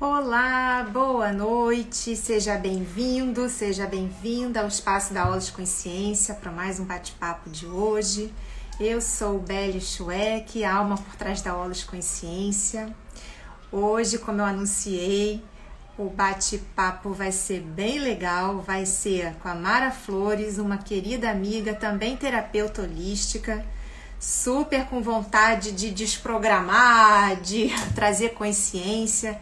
Olá, boa noite, seja bem-vindo, seja bem-vinda ao Espaço da Aulas Consciência para mais um bate-papo de hoje. Eu sou Belle Schweck, alma por trás da Aulas Consciência. Hoje, como eu anunciei, o bate-papo vai ser bem legal, vai ser com a Mara Flores, uma querida amiga, também terapeuta holística, super com vontade de desprogramar, de trazer consciência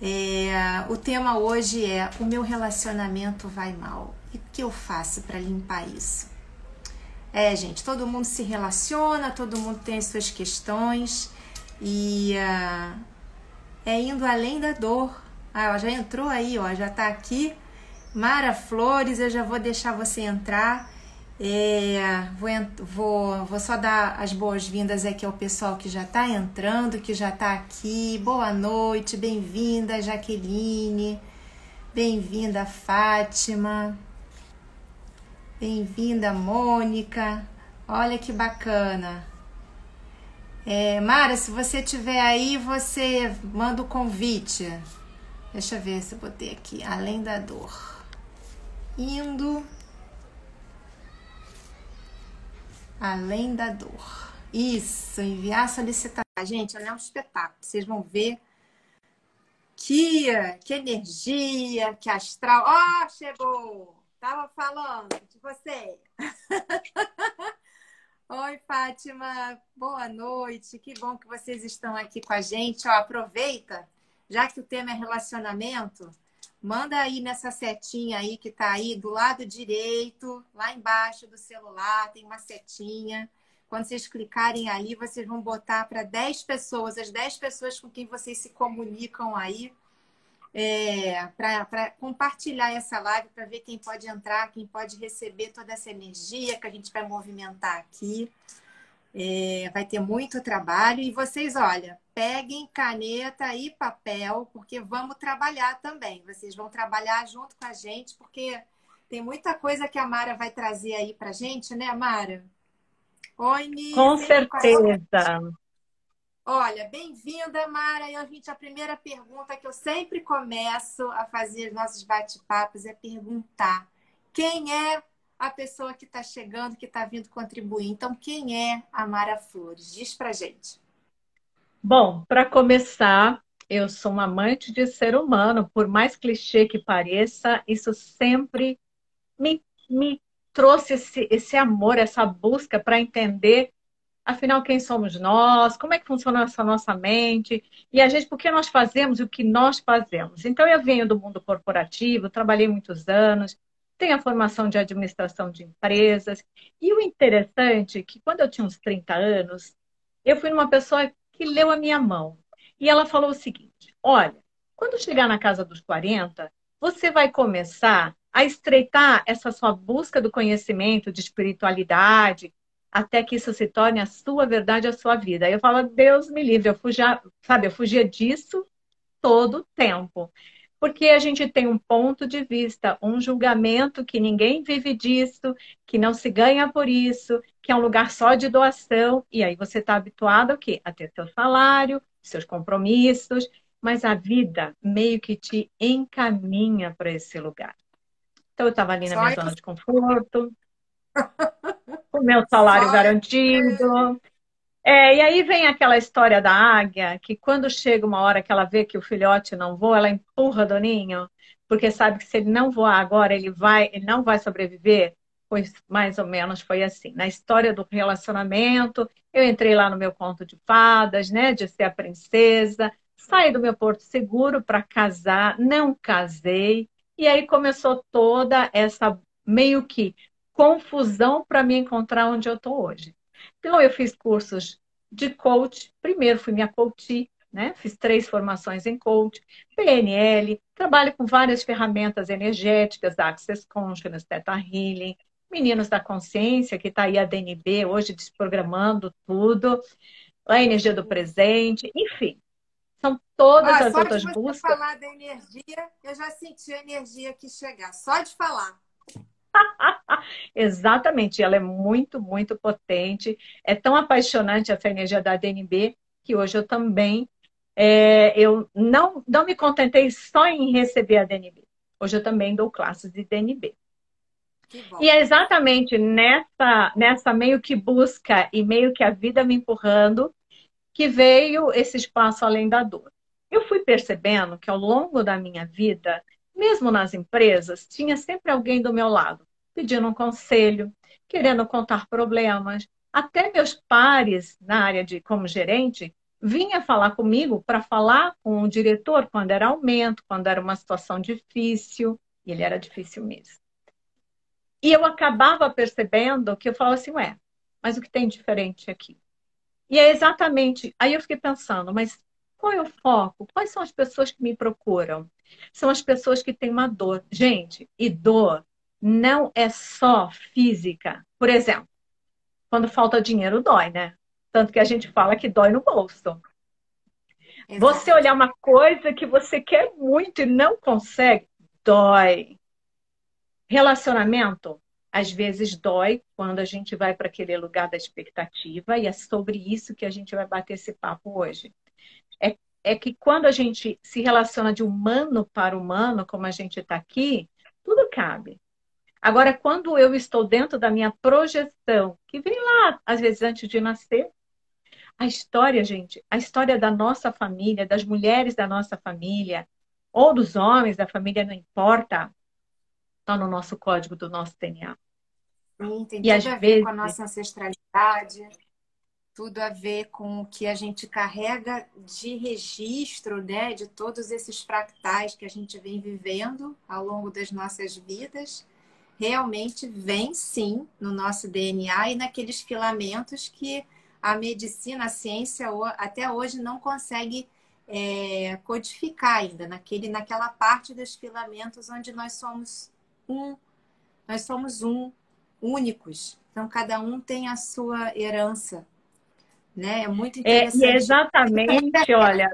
é, o tema hoje é: o meu relacionamento vai mal. E o que eu faço para limpar isso? É, gente, todo mundo se relaciona, todo mundo tem as suas questões e uh, é indo além da dor. Ah, ela já entrou aí, ó, já tá aqui. Mara Flores, eu já vou deixar você entrar. É, vou, vou, vou só dar as boas-vindas aqui ao pessoal que já está entrando, que já está aqui. Boa noite, bem-vinda, Jaqueline. Bem-vinda, Fátima. Bem-vinda, Mônica. Olha que bacana. É, Mara, se você tiver aí, você manda o convite. Deixa eu ver se eu botei aqui. Além da dor. Indo Além da dor. Isso, enviar solicitação. Gente, é um espetáculo. Vocês vão ver que, que energia, que astral. Ó, oh, chegou! Tava falando de você. Oi, Fátima. Boa noite. Que bom que vocês estão aqui com a gente. Ó, aproveita, já que o tema é relacionamento, Manda aí nessa setinha aí que tá aí do lado direito, lá embaixo do celular, tem uma setinha. Quando vocês clicarem ali, vocês vão botar para 10 pessoas, as 10 pessoas com quem vocês se comunicam aí, é, para compartilhar essa live, para ver quem pode entrar, quem pode receber toda essa energia que a gente vai movimentar aqui. É, vai ter muito trabalho. E vocês, olha, peguem caneta e papel, porque vamos trabalhar também. Vocês vão trabalhar junto com a gente, porque tem muita coisa que a Mara vai trazer aí pra gente, né, Mara? Oi, Nívia. Com certeza. Olha, bem-vinda, Mara. E a gente, a primeira pergunta que eu sempre começo a fazer os nossos bate-papos é perguntar quem é a pessoa que está chegando, que está vindo contribuir. Então, quem é a Mara Flores? Diz para gente. Bom, para começar, eu sou uma amante de ser humano, por mais clichê que pareça, isso sempre me, me trouxe esse, esse amor, essa busca para entender, afinal, quem somos nós, como é que funciona essa nossa mente, e a gente, por que nós fazemos o que nós fazemos. Então, eu venho do mundo corporativo, trabalhei muitos anos, tem a formação de administração de empresas. E o interessante é que quando eu tinha uns 30 anos, eu fui uma pessoa que leu a minha mão. E ela falou o seguinte: olha, quando chegar na casa dos 40, você vai começar a estreitar essa sua busca do conhecimento, de espiritualidade, até que isso se torne a sua verdade, a sua vida. Aí eu falo, Deus me livre, eu fugia, sabe, eu fugia disso todo o tempo porque a gente tem um ponto de vista, um julgamento que ninguém vive disso, que não se ganha por isso, que é um lugar só de doação, e aí você está habituado ao quê? A ter seu salário, seus compromissos, mas a vida meio que te encaminha para esse lugar. Então eu estava ali na minha zona de conforto, o meu salário garantido, é, e aí vem aquela história da águia, que quando chega uma hora que ela vê que o filhote não voa, ela empurra do ninho, porque sabe que se ele não voar agora, ele vai, ele não vai sobreviver. Pois mais ou menos foi assim. Na história do relacionamento, eu entrei lá no meu conto de fadas, né, de ser a princesa, saí do meu porto seguro para casar, não casei, e aí começou toda essa meio que confusão para me encontrar onde eu estou hoje. Então, eu fiz cursos de coach. Primeiro, fui minha coach, né? Fiz três formações em coach, PNL, trabalho com várias ferramentas energéticas, Access Consciousness, Theta Healing, Meninos da Consciência, que está aí a DNB hoje desprogramando tudo, a energia do presente, enfim. São todas as outras buscas. Só de você falar da energia, eu já senti a energia que chegar. Só de falar. Exatamente, ela é muito, muito potente. É tão apaixonante essa energia da DNB que hoje eu também é, eu não, não me contentei só em receber a DNB. Hoje eu também dou classes de DNB. E é exatamente nessa, nessa meio que busca e meio que a vida me empurrando que veio esse espaço além da dor. Eu fui percebendo que ao longo da minha vida, mesmo nas empresas, tinha sempre alguém do meu lado, pedindo um conselho, querendo contar problemas. Até meus pares na área de como gerente vinha falar comigo para falar com o diretor quando era aumento, quando era uma situação difícil, e ele era difícil mesmo. E eu acabava percebendo que eu falava assim, ué, mas o que tem diferente aqui? E é exatamente, aí eu fiquei pensando, mas qual é o foco? Quais são as pessoas que me procuram? São as pessoas que têm uma dor. Gente, e dor não é só física. Por exemplo, quando falta dinheiro, dói, né? Tanto que a gente fala que dói no bolso. Exato. Você olhar uma coisa que você quer muito e não consegue, dói. Relacionamento, às vezes dói quando a gente vai para aquele lugar da expectativa, e é sobre isso que a gente vai bater esse papo hoje. É, que quando a gente se relaciona de humano para humano, como a gente está aqui, tudo cabe. Agora, quando eu estou dentro da minha projeção, que vem lá, às vezes antes de nascer, a história, gente, a história da nossa família, das mulheres da nossa família, ou dos homens da família, não importa, está no nosso código do nosso DNA. Sim, tem e tudo a ver vezes... com a nossa ancestralidade, tudo a ver com o que a gente carrega de registro, né, de todos esses fractais que a gente vem vivendo ao longo das nossas vidas. Realmente vem sim no nosso DNA e naqueles filamentos que a medicina, a ciência até hoje não consegue é, codificar ainda, naquele, naquela parte dos filamentos onde nós somos um, nós somos um, únicos. Então, cada um tem a sua herança. Né? É muito interessante. É, e exatamente, olha,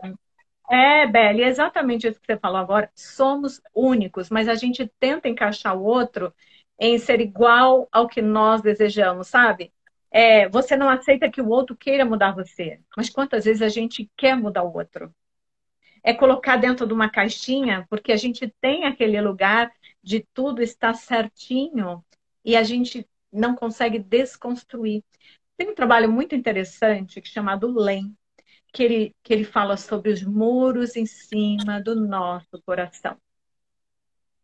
é, Beli, exatamente isso que você falou agora. Somos únicos, mas a gente tenta encaixar o outro em ser igual ao que nós desejamos, sabe? É, você não aceita que o outro queira mudar você, mas quantas vezes a gente quer mudar o outro? É colocar dentro de uma caixinha, porque a gente tem aquele lugar de tudo estar certinho e a gente não consegue desconstruir. Tem um trabalho muito interessante chamado LEM, que ele, que ele fala sobre os muros em cima do nosso coração.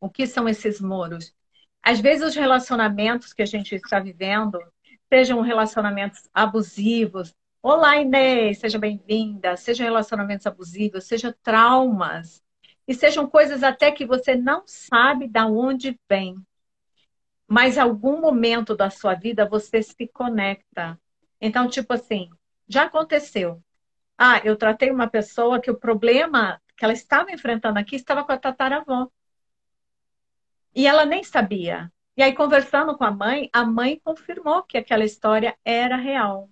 O que são esses muros? Às vezes os relacionamentos que a gente está vivendo, sejam relacionamentos abusivos, Olá, Inês, seja bem-vinda. Sejam relacionamentos abusivos, sejam traumas, e sejam coisas até que você não sabe de onde vem. Mas em algum momento da sua vida você se conecta. Então, tipo assim, já aconteceu. Ah, eu tratei uma pessoa que o problema que ela estava enfrentando aqui estava com a tataravó. E ela nem sabia. E aí, conversando com a mãe, a mãe confirmou que aquela história era real.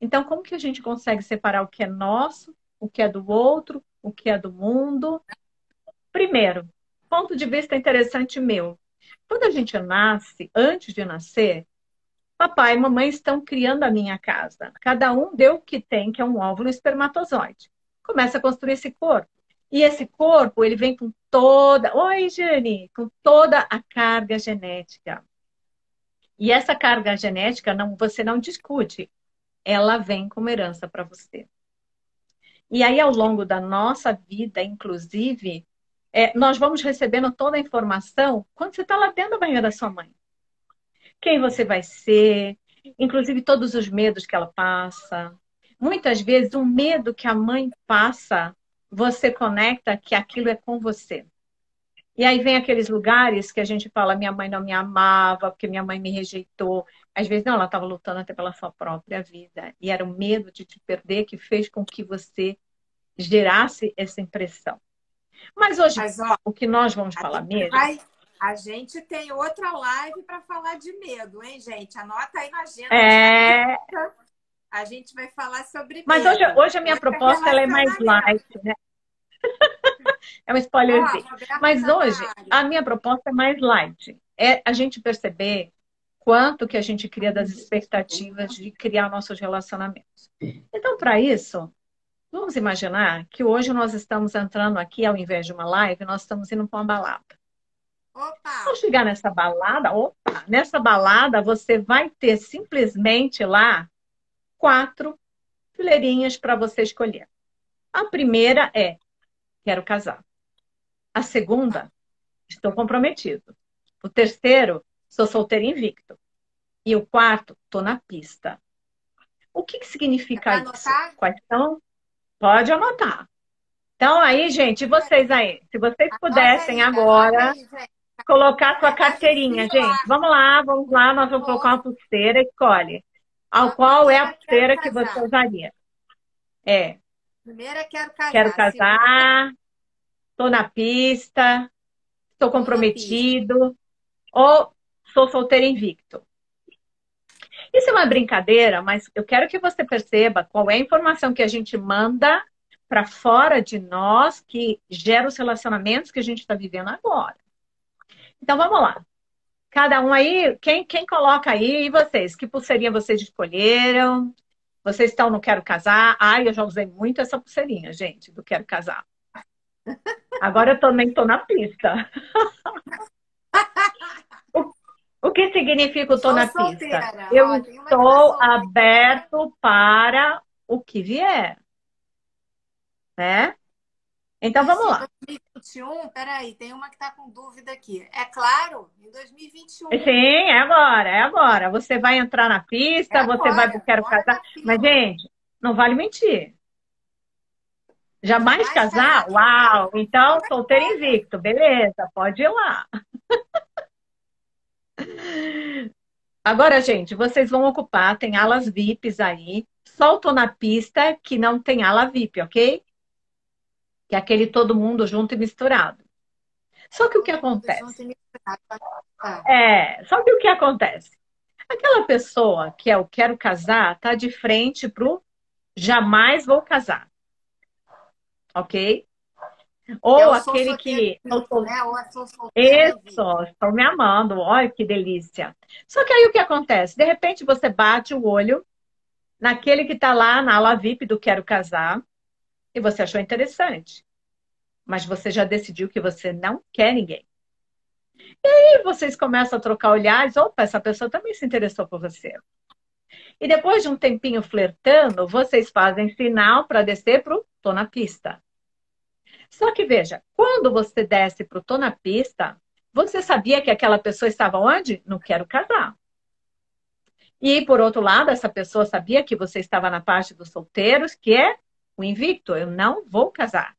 Então, como que a gente consegue separar o que é nosso, o que é do outro, o que é do mundo. Primeiro, ponto de vista interessante meu. Quando a gente nasce, antes de nascer, papai e mamãe estão criando a minha casa. Cada um deu o que tem, que é um óvulo espermatozoide. Começa a construir esse corpo. E esse corpo, ele vem com toda. Oi, Jane! Com toda a carga genética. E essa carga genética não, você não discute. Ela vem como herança para você. E aí, ao longo da nossa vida, inclusive, é, nós vamos recebendo toda a informação quando você está lá dentro da banheira da sua mãe. Quem você vai ser, inclusive todos os medos que ela passa. Muitas vezes, o medo que a mãe passa, você conecta que aquilo é com você. E aí vem aqueles lugares que a gente fala, minha mãe não me amava, porque minha mãe me rejeitou. Às vezes, não, ela estava lutando até pela sua própria vida. E era o medo de te perder que fez com que você gerasse essa impressão. Mas hoje, Mas, ó, o que nós vamos falar mesmo... Vai, a gente tem outra live para falar de medo, hein, gente? Anota aí na agenda. É... A gente vai falar sobre Mas hoje, hoje a minha proposta ela é mais light, né? é um spoilerzinho. Mas hoje, a minha proposta é mais light. É a gente perceber quanto que a gente cria das expectativas de criar nossos relacionamentos. Então, para isso, Vamos imaginar que hoje nós estamos entrando aqui, ao invés de uma live, nós estamos indo para uma balada. Opa! Ao chegar nessa balada, opa, nessa balada você vai ter simplesmente lá quatro fileirinhas para você escolher. A primeira é quero casar. A segunda, estou comprometido. O terceiro, sou solteiro invicto. E o quarto, estou na pista. O que, que significa é isso? Quais são? Pode anotar. Então, aí, gente, vocês aí, se vocês pudessem agora colocar sua carteirinha, gente. Vamos lá, vamos lá, nós vamos colocar uma pulseira, escolhe. Ao qual é a pulseira que você usaria? É. Primeira, quero casar. Quero casar, estou na pista, estou comprometido, ou sou solteiro invicto. Isso é uma brincadeira, mas eu quero que você perceba qual é a informação que a gente manda para fora de nós que gera os relacionamentos que a gente está vivendo agora. Então vamos lá. Cada um aí, quem, quem coloca aí, e vocês? Que pulseirinha vocês escolheram? Vocês estão no Quero Casar? Ai, eu já usei muito essa pulseirinha, gente, do Quero Casar. Agora eu também estou na pista. O que significa o tô na solteira. pista? Eu estou aberto para o que vier. Né? Então vamos lá. 2021, peraí, tem uma que está com dúvida aqui. É claro, em 2021. Sim, é agora, é agora. Você vai entrar na pista, é você vai vai quero casar. Mas, gente, não vale mentir. Jamais casar? casar? Uau! Então, solteiro invicto, beleza, pode ir lá. Agora, gente, vocês vão ocupar, tem alas VIPs aí. Soltam na pista que não tem ala VIP, ok? Que é aquele todo mundo junto e misturado. Só que o que acontece? É, só que o que acontece? Aquela pessoa que é o quero casar, tá de frente pro jamais vou casar. Ok? Ou aquele que. Né? Isso, estou me amando, olha que delícia. Só que aí o que acontece? De repente você bate o olho naquele que está lá na ala VIP do Quero Casar e você achou interessante. Mas você já decidiu que você não quer ninguém. E aí vocês começam a trocar olhares, opa, essa pessoa também se interessou por você. E depois de um tempinho flertando, vocês fazem sinal para descer para o tô na pista. Só que veja, quando você desce para o Tô na Pista, você sabia que aquela pessoa estava onde? No Quero Casar. E, por outro lado, essa pessoa sabia que você estava na parte dos solteiros, que é o invicto, eu não vou casar.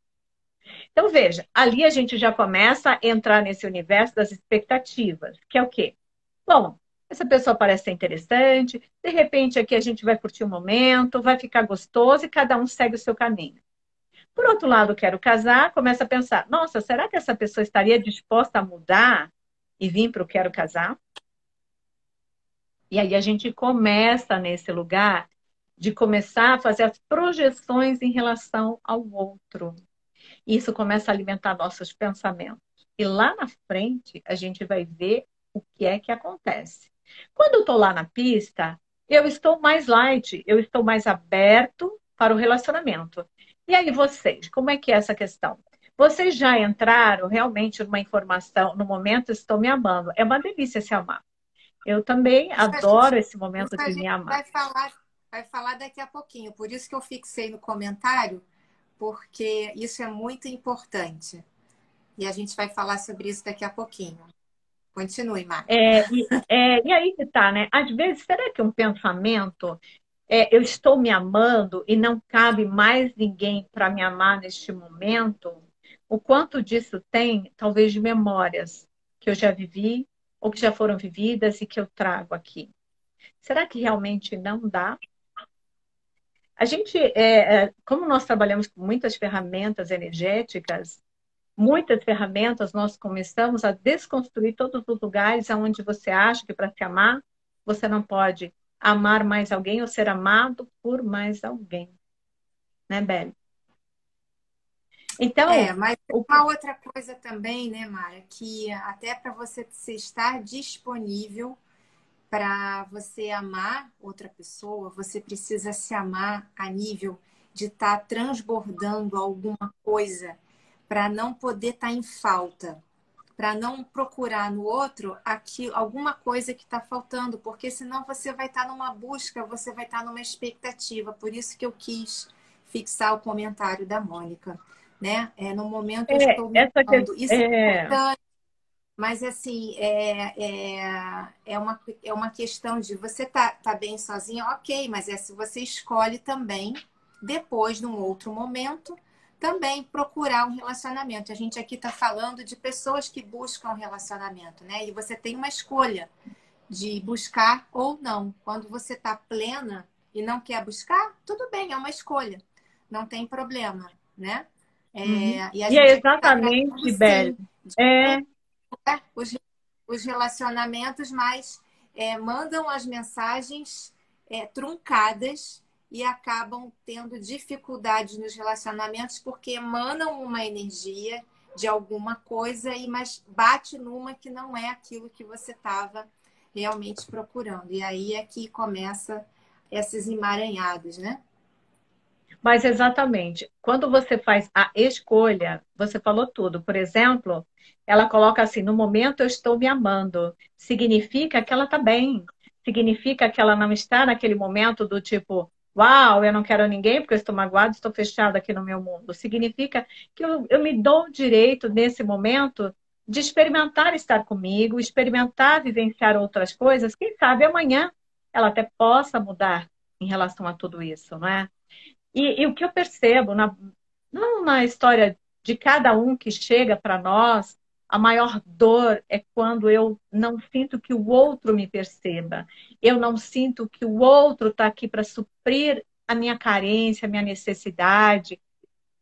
Então, veja, ali a gente já começa a entrar nesse universo das expectativas, que é o quê? Bom, essa pessoa parece ser interessante, de repente aqui a gente vai curtir o um momento, vai ficar gostoso e cada um segue o seu caminho. Por outro lado, quero casar, começa a pensar: nossa, será que essa pessoa estaria disposta a mudar e vir para o quero casar? E aí a gente começa nesse lugar de começar a fazer as projeções em relação ao outro. Isso começa a alimentar nossos pensamentos. E lá na frente, a gente vai ver o que é que acontece. Quando eu estou lá na pista, eu estou mais light, eu estou mais aberto para o relacionamento. E aí, vocês, como é que é essa questão? Vocês já entraram realmente numa informação, no momento estou me amando. É uma delícia se amar. Eu também isso adoro gente, esse momento de me amar. Vai falar, vai falar daqui a pouquinho. Por isso que eu fixei no comentário, porque isso é muito importante. E a gente vai falar sobre isso daqui a pouquinho. Continue, Marta. É, é, e aí que tá, né? Às vezes, será que um pensamento é, eu estou me amando e não cabe mais ninguém para me amar neste momento, o quanto disso tem, talvez, de memórias que eu já vivi ou que já foram vividas e que eu trago aqui. Será que realmente não dá? A gente, é, é como nós trabalhamos com muitas ferramentas energéticas, muitas ferramentas, nós começamos a desconstruir todos os lugares onde você acha que para se amar, você não pode amar mais alguém ou ser amado por mais alguém. Né, Beli? Então. É, mas uma outra coisa também, né, Mara, que até para você estar disponível para você amar outra pessoa, você precisa se amar a nível de estar tá transbordando alguma coisa para não poder estar tá em falta, para não procurar no outro aqui alguma coisa que está faltando, porque senão você vai estar tá numa busca, você vai estar tá numa expectativa. Por isso que eu quis fixar o comentário da Mônica, né? É no momento é, eu estou essa que... isso é, é importante. Mas assim, é, é, é, uma, é uma questão de você tá, tá bem sozinha, ok, mas é se você escolhe também, depois, num outro momento, também procurar um relacionamento. A gente aqui está falando de pessoas que buscam relacionamento, né? E você tem uma escolha de buscar ou não. Quando você está plena e não quer buscar, tudo bem, é uma escolha. Não tem problema, né? É, uhum. E, e é exatamente, tá Belle. É, é, os, os relacionamentos, mas é, mandam as mensagens é, truncadas e acabam tendo dificuldades nos relacionamentos porque emanam uma energia de alguma coisa e mas bate numa que não é aquilo que você estava realmente procurando. E aí é que começa esses emaranhados, né? Mas exatamente, quando você faz a escolha, você falou tudo. Por exemplo, ela coloca assim: no momento eu estou me amando. Significa que ela está bem. Significa que ela não está naquele momento do tipo, uau, eu não quero ninguém porque eu estou magoado, estou fechado aqui no meu mundo. Significa que eu, eu me dou o direito, nesse momento, de experimentar estar comigo, experimentar vivenciar outras coisas. Quem sabe amanhã ela até possa mudar em relação a tudo isso, não é? E, e o que eu percebo, na, não na história de cada um que chega para nós, a maior dor é quando eu não sinto que o outro me perceba. Eu não sinto que o outro está aqui para suprir a minha carência, a minha necessidade.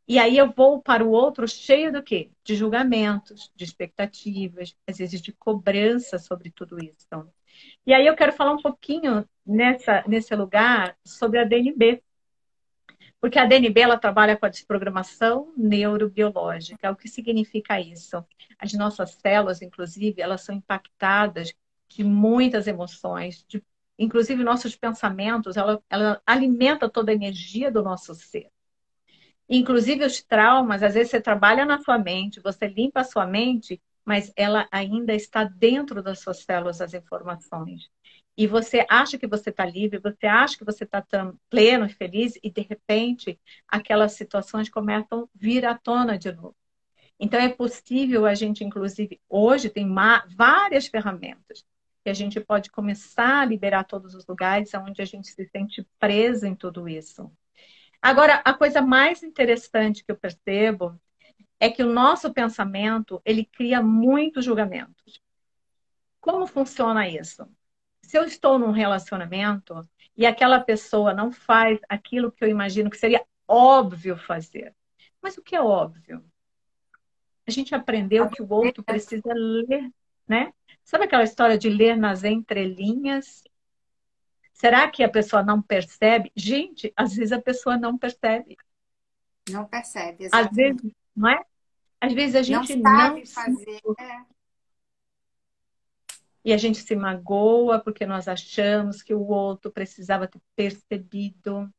E aí eu vou para o outro cheio do quê? De julgamentos, de expectativas, às vezes de cobrança sobre tudo isso. E aí eu quero falar um pouquinho nessa, nesse lugar sobre a DNB, porque a DNB ela trabalha com a desprogramação neurobiológica. O que significa isso? As nossas células, inclusive, elas são impactadas de muitas emoções, de, inclusive nossos pensamentos, ela, ela alimenta toda a energia do nosso ser. Inclusive os traumas, às vezes você trabalha na sua mente, você limpa a sua mente, mas ela ainda está dentro das suas células as informações e você acha que você está livre, você acha que você está pleno e feliz, e de repente aquelas situações começam a vir à tona de novo. Então é possível a gente, inclusive, hoje tem várias ferramentas que a gente pode começar a liberar todos os lugares onde a gente se sente preso em tudo isso. Agora, a coisa mais interessante que eu percebo é que o nosso pensamento ele cria muitos julgamentos. Como funciona isso? Se eu estou num relacionamento e aquela pessoa não faz aquilo que eu imagino que seria óbvio fazer. Mas o que é óbvio? A gente aprendeu que o outro precisa ler, né? Sabe aquela história de ler nas entrelinhas? Será que a pessoa não percebe? Gente, às vezes a pessoa não percebe. Não percebe, exatamente. Às vezes, não é? Às vezes a gente não sabe não fazer. É. E a gente se magoa porque nós achamos que o outro precisava ter percebido.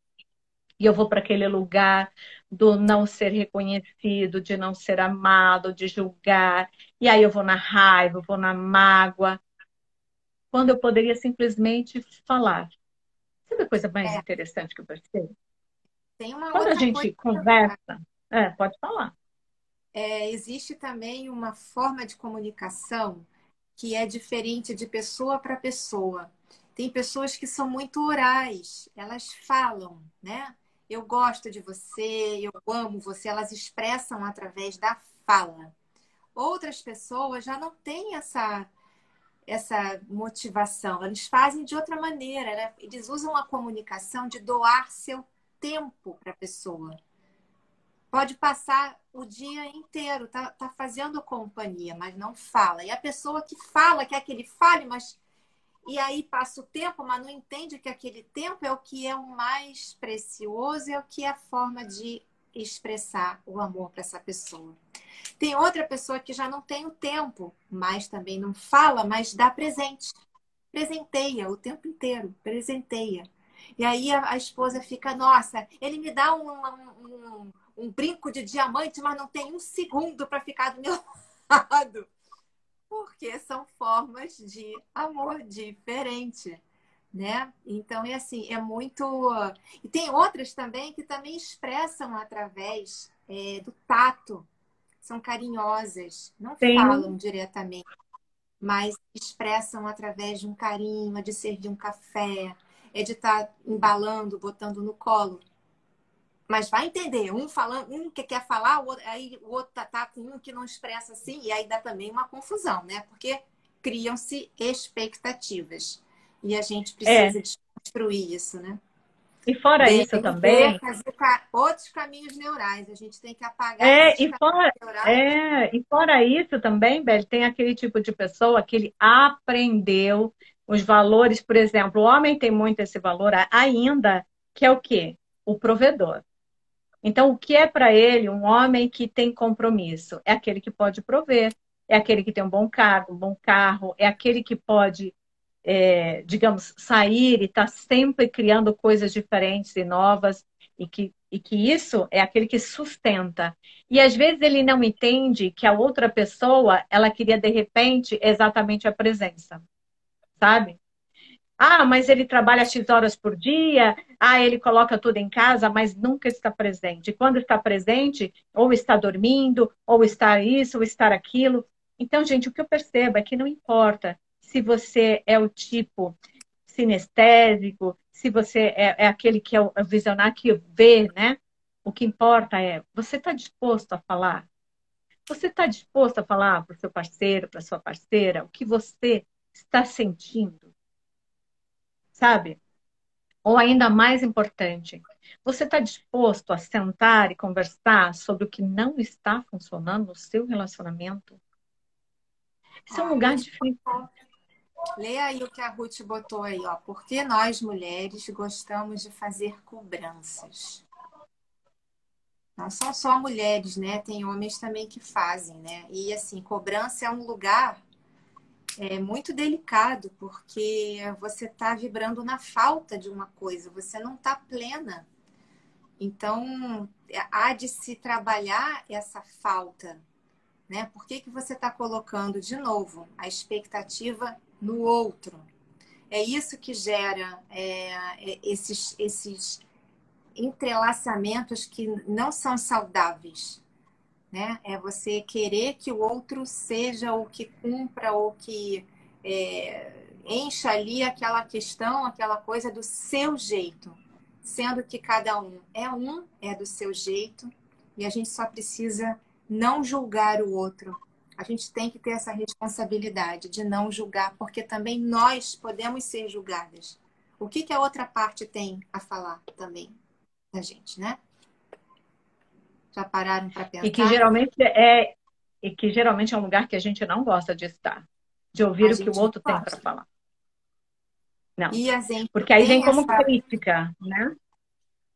E eu vou para aquele lugar do não ser reconhecido, de não ser amado, de julgar. E aí eu vou na raiva, vou na mágoa. Quando eu poderia simplesmente falar. Sabe a coisa mais é. interessante que eu percebo? Tem uma Quando a gente conversa, é, pode falar. É, existe também uma forma de comunicação que é diferente de pessoa para pessoa. Tem pessoas que são muito orais, elas falam, né? Eu gosto de você, eu amo você, elas expressam através da fala. Outras pessoas já não têm essa essa motivação, eles fazem de outra maneira, né? eles usam a comunicação de doar seu tempo para a pessoa pode passar o dia inteiro, tá, tá fazendo companhia, mas não fala. E a pessoa que fala, quer que ele fale, mas. E aí passa o tempo, mas não entende que aquele tempo é o que é o mais precioso, é o que é a forma de expressar o amor para essa pessoa. Tem outra pessoa que já não tem o tempo, mas também não fala, mas dá presente. Presenteia o tempo inteiro, presenteia. E aí a, a esposa fica, nossa, ele me dá um, um, um, brinco de diamante, mas não tem um segundo para ficar do meu lado. Porque são formas de amor diferente, né? Então, é assim, é muito... E tem outras também que também expressam através é, do tato. São carinhosas, não Sim. falam diretamente, mas expressam através de um carinho, de servir um café, é de estar tá embalando, botando no colo. Mas vai entender, um falando, um que quer falar, o outro, aí o outro tá, tá, com um que não expressa assim, e aí dá também uma confusão, né? Porque criam-se expectativas. E a gente precisa é. desconstruir isso, né? E fora Bem, isso também. Fazer outros caminhos neurais, a gente tem que apagar é, e fora, É, e fora isso também, Bel, tem aquele tipo de pessoa que ele aprendeu os valores, por exemplo, o homem tem muito esse valor ainda, que é o quê? O provedor. Então, o que é para ele um homem que tem compromisso? É aquele que pode prover, é aquele que tem um bom cargo, um bom carro, é aquele que pode, é, digamos, sair e estar tá sempre criando coisas diferentes e novas, e que, e que isso é aquele que sustenta. E às vezes ele não entende que a outra pessoa, ela queria de repente exatamente a presença sabe? Ah, mas ele trabalha X horas por dia, ah, ele coloca tudo em casa, mas nunca está presente. Quando está presente, ou está dormindo, ou está isso, ou está aquilo. Então, gente, o que eu percebo é que não importa se você é o tipo sinestésico, se você é, é aquele que é o visionário que vê, né? O que importa é, você está disposto a falar? Você está disposto a falar para o seu parceiro, para sua parceira, o que você está sentindo? Sabe? Ou ainda mais importante, você está disposto a sentar e conversar sobre o que não está funcionando no seu relacionamento? Isso é um lugar difícil. Leia aí o que a Ruth botou aí, ó. Porque nós mulheres gostamos de fazer cobranças. Não são só mulheres, né? Tem homens também que fazem, né? E assim, cobrança é um lugar é muito delicado, porque você está vibrando na falta de uma coisa, você não está plena. Então, há de se trabalhar essa falta. Né? Por que, que você está colocando, de novo, a expectativa no outro? É isso que gera é, é esses, esses entrelaçamentos que não são saudáveis né? É você querer que o outro seja o que cumpra ou que é, encha ali aquela questão, aquela coisa do seu jeito, sendo que cada um é um, é do seu jeito, e a gente só precisa não julgar o outro. A gente tem que ter essa responsabilidade de não julgar, porque também nós podemos ser julgadas. O que, que a outra parte tem a falar também da gente, né? Já pararam para pensar? E que geralmente é e que geralmente é um lugar que a gente não gosta de estar, de ouvir a o que o outro tem para falar. Não. Porque aí vem como essa... crítica, né?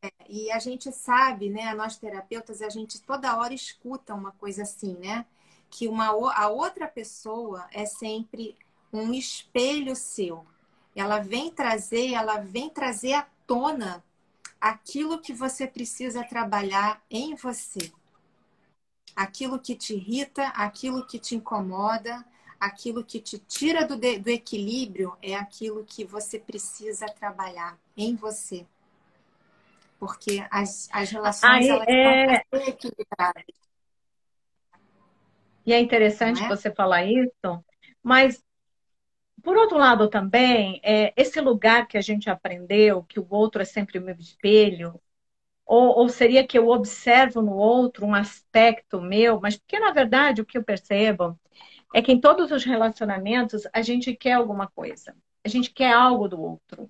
É, e a gente sabe, né, nós terapeutas, a gente toda hora escuta uma coisa assim, né? Que uma, a outra pessoa é sempre um espelho seu. Ela vem trazer, ela vem trazer à tona aquilo que você precisa trabalhar em você. Aquilo que te irrita, aquilo que te incomoda, aquilo que te tira do, do equilíbrio é aquilo que você precisa trabalhar em você. Porque as, as relações Aí, elas é... equilibradas. E é interessante é? você falar isso, mas por outro lado, também, é, esse lugar que a gente aprendeu, que o outro é sempre o meu espelho, ou, ou, seria que eu observo no outro um aspecto meu, mas porque, na verdade, o que eu percebo é que em todos os relacionamentos a gente quer alguma coisa, a gente quer algo do outro.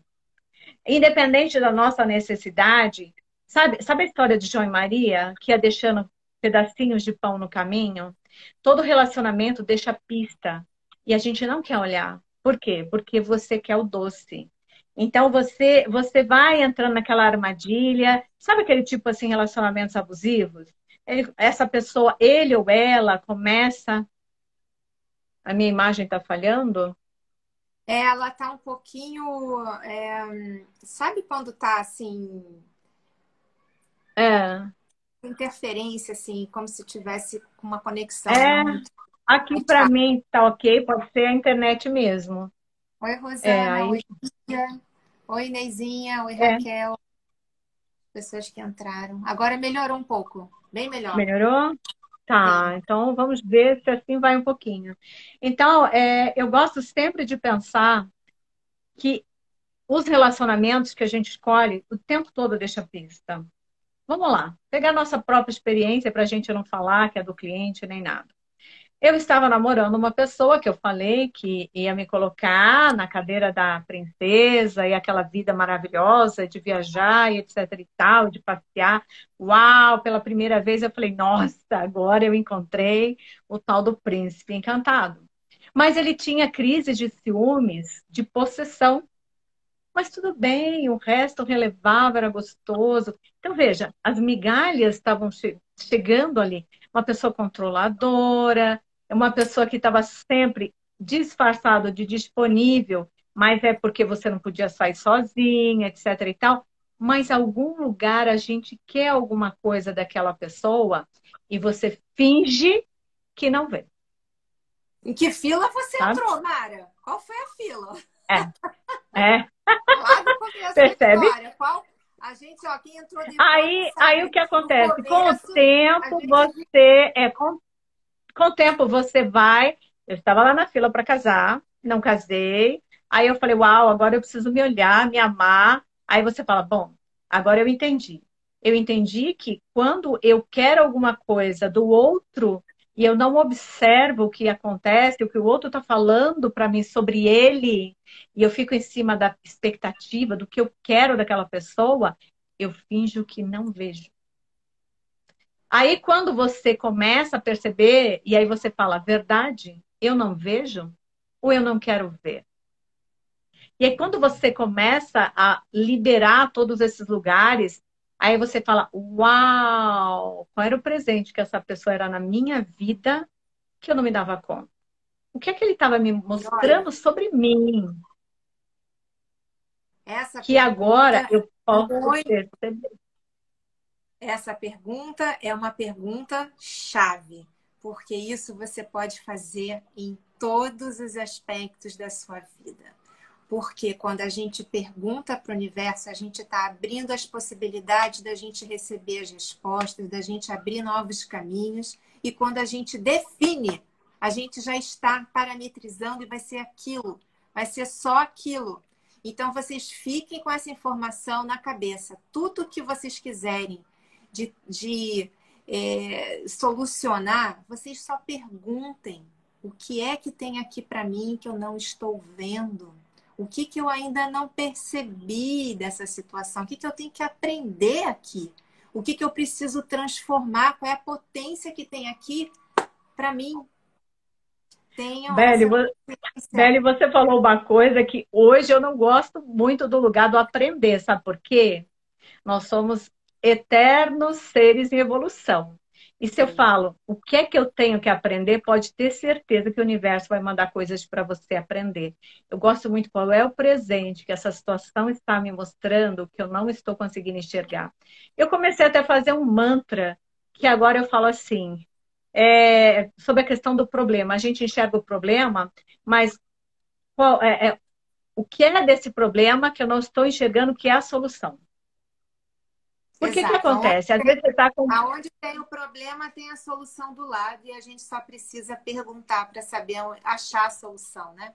Independente da nossa necessidade, sabe, sabe a história de João e Maria, que ia deixando pedacinhos de pão no caminho? Todo relacionamento deixa pista e a gente não quer olhar. Por quê? Porque você quer o doce. Então você você vai entrando naquela armadilha, sabe aquele tipo assim relacionamentos abusivos? Ele, essa pessoa, ele ou ela começa a minha imagem está falhando? Ela tá um pouquinho. É, sabe quando tá assim. É. Interferência, assim, como se tivesse uma conexão. É. Aqui para mim tá ok, pode ser a internet mesmo. Oi, Rosana. É, aí... Oi, Tia. Oi, Neizinha. Oi, é. Raquel. Pessoas que entraram. Agora melhorou um pouco. Bem melhor. Melhorou? Tá, Sim. então vamos ver se assim vai um pouquinho. Então, é, eu gosto sempre de pensar que os relacionamentos que a gente escolhe o tempo todo deixa pista. Vamos lá, pegar nossa própria experiência para a gente não falar que é do cliente nem nada. Eu estava namorando uma pessoa que eu falei que ia me colocar na cadeira da princesa e aquela vida maravilhosa de viajar e etc e tal, de passear. Uau, pela primeira vez eu falei, nossa, agora eu encontrei o tal do príncipe encantado. Mas ele tinha crise de ciúmes, de possessão. Mas tudo bem, o resto relevava, era gostoso. Então, veja, as migalhas estavam che chegando ali. Uma pessoa controladora, é uma pessoa que estava sempre disfarçado de disponível, mas é porque você não podia sair sozinha, etc e tal. Mas algum lugar a gente quer alguma coisa daquela pessoa e você finge que não vê. Em que fila você Sabe? entrou, Mara? Qual foi a fila? É. É. Percebe? Qual? A gente, ó, quem entrou Aí, aí o que acontece? Começo, com o tempo, gente... você é com com o tempo você vai. Eu estava lá na fila para casar, não casei. Aí eu falei, uau, agora eu preciso me olhar, me amar. Aí você fala, bom, agora eu entendi. Eu entendi que quando eu quero alguma coisa do outro e eu não observo o que acontece, o que o outro está falando para mim sobre ele, e eu fico em cima da expectativa do que eu quero daquela pessoa, eu finjo que não vejo. Aí, quando você começa a perceber, e aí você fala, verdade, eu não vejo ou eu não quero ver? E aí, quando você começa a liberar todos esses lugares, aí você fala, uau, qual era o presente que essa pessoa era na minha vida que eu não me dava conta? O que é que ele estava me mostrando sobre mim? Que agora eu posso perceber. Essa pergunta é uma pergunta chave, porque isso você pode fazer em todos os aspectos da sua vida. Porque quando a gente pergunta para o universo, a gente está abrindo as possibilidades da gente receber as respostas, da gente abrir novos caminhos. E quando a gente define, a gente já está parametrizando e vai ser aquilo, vai ser só aquilo. Então vocês fiquem com essa informação na cabeça. Tudo que vocês quiserem de, de é, solucionar, vocês só perguntem o que é que tem aqui para mim que eu não estou vendo. O que, que eu ainda não percebi dessa situação? O que, que eu tenho que aprender aqui? O que, que eu preciso transformar? Qual é a potência que tem aqui para mim? Tenham Beli, Beli, você falou uma coisa que hoje eu não gosto muito do lugar do aprender, sabe por quê? Nós somos eternos seres em evolução. E se eu falo, o que é que eu tenho que aprender, pode ter certeza que o universo vai mandar coisas para você aprender. Eu gosto muito qual é o presente que essa situação está me mostrando que eu não estou conseguindo enxergar. Eu comecei até a fazer um mantra que agora eu falo assim, é, sobre a questão do problema. A gente enxerga o problema, mas qual, é, é, o que é desse problema que eu não estou enxergando que é a solução? Por que que acontece? Às vezes você está com... Aonde tem o problema, tem a solução do lado e a gente só precisa perguntar para saber achar a solução, né?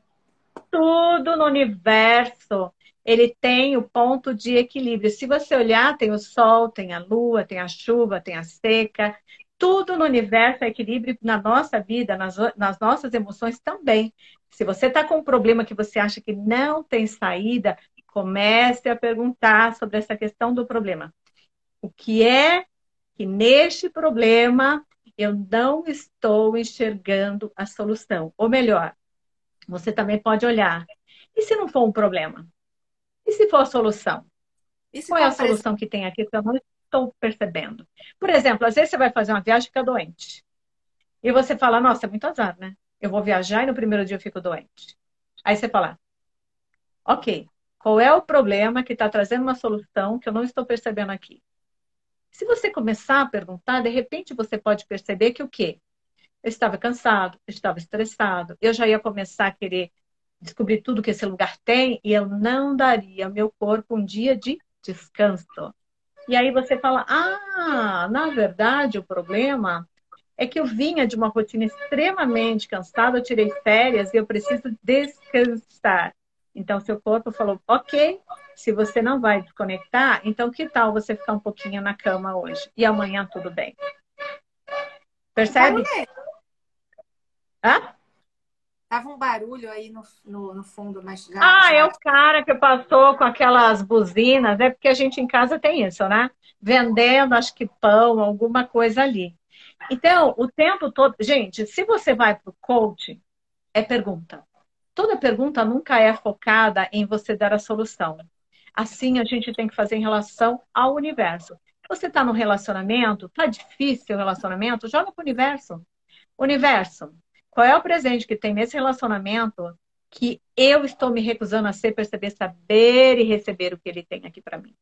Tudo no universo, ele tem o ponto de equilíbrio. Se você olhar, tem o sol, tem a lua, tem a chuva, tem a seca. Tudo no universo é equilíbrio na nossa vida, nas, nas nossas emoções também. Se você está com um problema que você acha que não tem saída, comece a perguntar sobre essa questão do problema o que é que neste problema eu não estou enxergando a solução. Ou melhor, você também pode olhar. E se não for um problema? E se for a solução? Qual é a solução que tem aqui que eu não estou percebendo? Por exemplo, às vezes você vai fazer uma viagem e fica doente. E você fala, nossa, é muito azar, né? Eu vou viajar e no primeiro dia eu fico doente. Aí você fala, ok, qual é o problema que está trazendo uma solução que eu não estou percebendo aqui? Se você começar a perguntar, de repente você pode perceber que o quê? Eu estava cansado, eu estava estressado, eu já ia começar a querer descobrir tudo que esse lugar tem e eu não daria ao meu corpo um dia de descanso. E aí você fala: ah, na verdade o problema é que eu vinha de uma rotina extremamente cansada, eu tirei férias e eu preciso descansar. Então, seu corpo falou: ok, se você não vai desconectar, então que tal você ficar um pouquinho na cama hoje? E amanhã tudo bem. Percebe? Hã? Tava um barulho aí no, no, no fundo, mas já. Ah, já... é o cara que passou com aquelas buzinas, é porque a gente em casa tem isso, né? Vendendo, acho que pão, alguma coisa ali. Então, o tempo todo. Gente, se você vai para o coach, é pergunta. Toda pergunta nunca é focada em você dar a solução. Assim a gente tem que fazer em relação ao universo. Você está no relacionamento, está difícil o relacionamento, joga para o universo. Universo, qual é o presente que tem nesse relacionamento que eu estou me recusando a ser, perceber, saber e receber o que ele tem aqui para mim?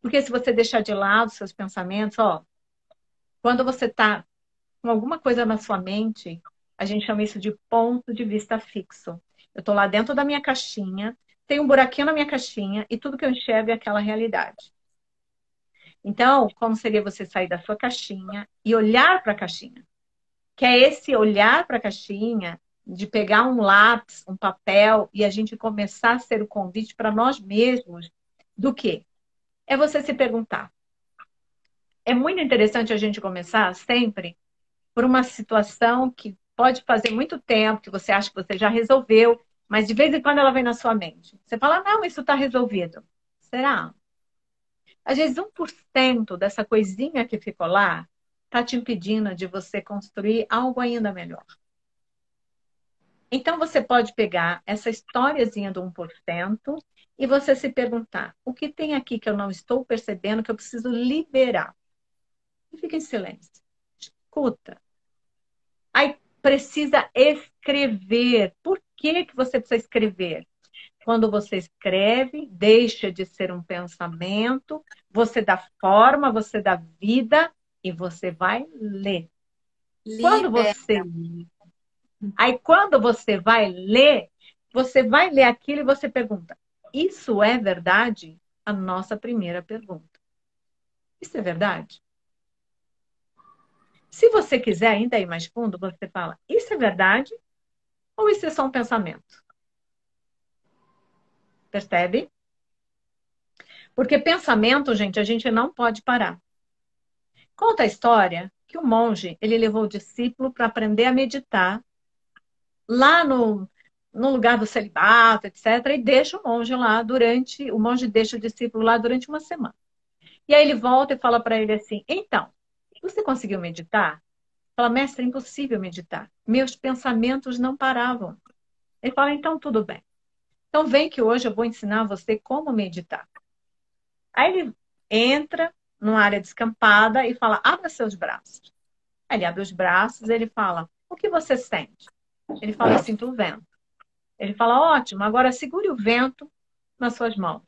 Porque se você deixar de lado seus pensamentos, ó, quando você está com alguma coisa na sua mente, a gente chama isso de ponto de vista fixo. Eu estou lá dentro da minha caixinha, tem um buraquinho na minha caixinha e tudo que eu enxergo é aquela realidade. Então, como seria você sair da sua caixinha e olhar para a caixinha? que é esse olhar para a caixinha, de pegar um lápis, um papel e a gente começar a ser o convite para nós mesmos do que? É você se perguntar. É muito interessante a gente começar sempre por uma situação que pode fazer muito tempo, que você acha que você já resolveu, mas de vez em quando ela vem na sua mente. Você fala, não, isso está resolvido. Será? Às vezes, 1% dessa coisinha que ficou lá está te impedindo de você construir algo ainda melhor. Então você pode pegar essa historiazinha do 1% e você se perguntar: o que tem aqui que eu não estou percebendo que eu preciso liberar? E fica em silêncio. Escuta. Aí precisa escrever. Por que, que você precisa escrever? Quando você escreve, deixa de ser um pensamento, você dá forma, você dá vida e você vai ler. Liberta. Quando você Aí quando você vai ler, você vai ler aquilo e você pergunta: Isso é verdade? A nossa primeira pergunta. Isso é verdade? Se você quiser ainda ir mais fundo, você fala: Isso é verdade? Ou isso é só um pensamento? Percebe? Porque pensamento, gente, a gente não pode parar. Conta a história que o monge ele levou o discípulo para aprender a meditar lá no, no lugar do celibato, etc. E deixa o monge lá durante. O monge deixa o discípulo lá durante uma semana. E aí ele volta e fala para ele assim: Então, você conseguiu meditar? Fala, mestre, é impossível meditar. Meus pensamentos não paravam. Ele fala: Então, tudo bem. Então, vem que hoje eu vou ensinar você como meditar. Aí ele entra, numa área descampada e fala: abra seus braços. Aí ele abre os braços, ele fala: o que você sente? Ele fala: eu sinto o vento. Ele fala: ótimo, agora segure o vento nas suas mãos.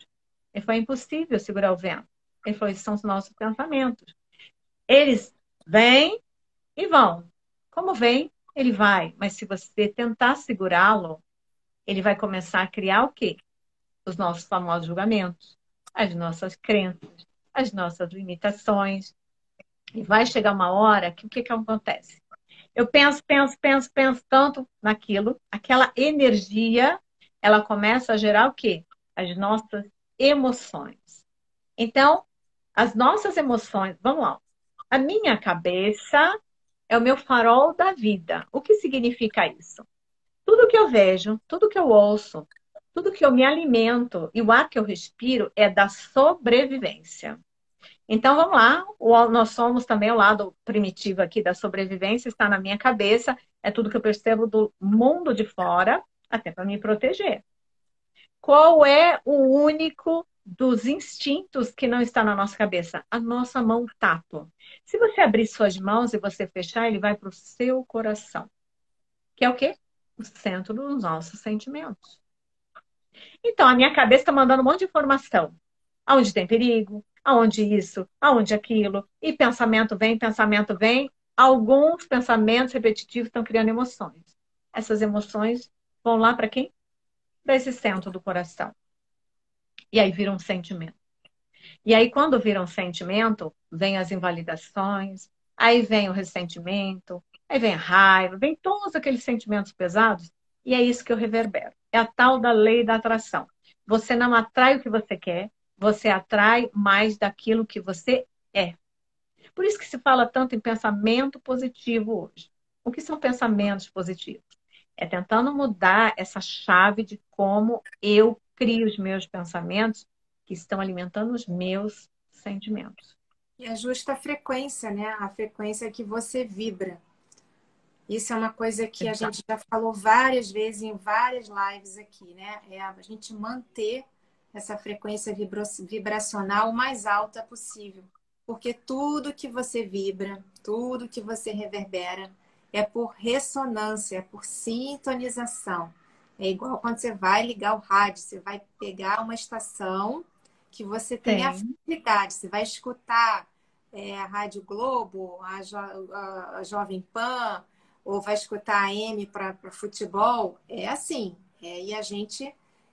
Ele falou: é impossível segurar o vento. Ele falou: são os nossos pensamentos. Eles vêm e vão. Como vem, ele vai. Mas se você tentar segurá-lo, ele vai começar a criar o quê? Os nossos famosos julgamentos, as nossas crenças, as nossas limitações. E vai chegar uma hora que o que, que acontece? Eu penso, penso, penso, penso tanto naquilo, aquela energia, ela começa a gerar o quê? As nossas emoções. Então, as nossas emoções, vamos lá. A minha cabeça é o meu farol da vida. O que significa isso? Tudo que eu vejo, tudo que eu ouço, tudo que eu me alimento e o ar que eu respiro é da sobrevivência. Então vamos lá, nós somos também o lado primitivo aqui da sobrevivência, está na minha cabeça, é tudo que eu percebo do mundo de fora, até para me proteger. Qual é o único dos instintos que não está na nossa cabeça? A nossa mão tato. Se você abrir suas mãos e você fechar, ele vai para o seu coração. Que é o quê? O centro dos nossos sentimentos. Então, a minha cabeça está mandando um monte de informação. Aonde tem perigo, aonde isso, aonde aquilo. E pensamento vem, pensamento vem. Alguns pensamentos repetitivos estão criando emoções. Essas emoções vão lá para quem? Para esse centro do coração. E aí vira um sentimento. E aí, quando vira um sentimento, vem as invalidações, aí vem o ressentimento, aí vem a raiva, vem todos aqueles sentimentos pesados, e é isso que eu reverbero. É a tal da lei da atração. Você não atrai o que você quer, você atrai mais daquilo que você é. Por isso que se fala tanto em pensamento positivo hoje. O que são pensamentos positivos? É tentando mudar essa chave de como eu crio os meus pensamentos que estão alimentando os meus sentimentos. E a justa frequência, né? A frequência que você vibra. Isso é uma coisa que Exato. a gente já falou várias vezes em várias lives aqui, né? É a gente manter essa frequência vibracional o mais alta possível. Porque tudo que você vibra, tudo que você reverbera, é por ressonância, é por sintonização. É igual quando você vai ligar o rádio, você vai pegar uma estação que você tem, tem. afinidade, você vai escutar é, a Rádio Globo, a, jo a, Jovem Pan, ou vai escutar a M para futebol, é assim. É, e a gente,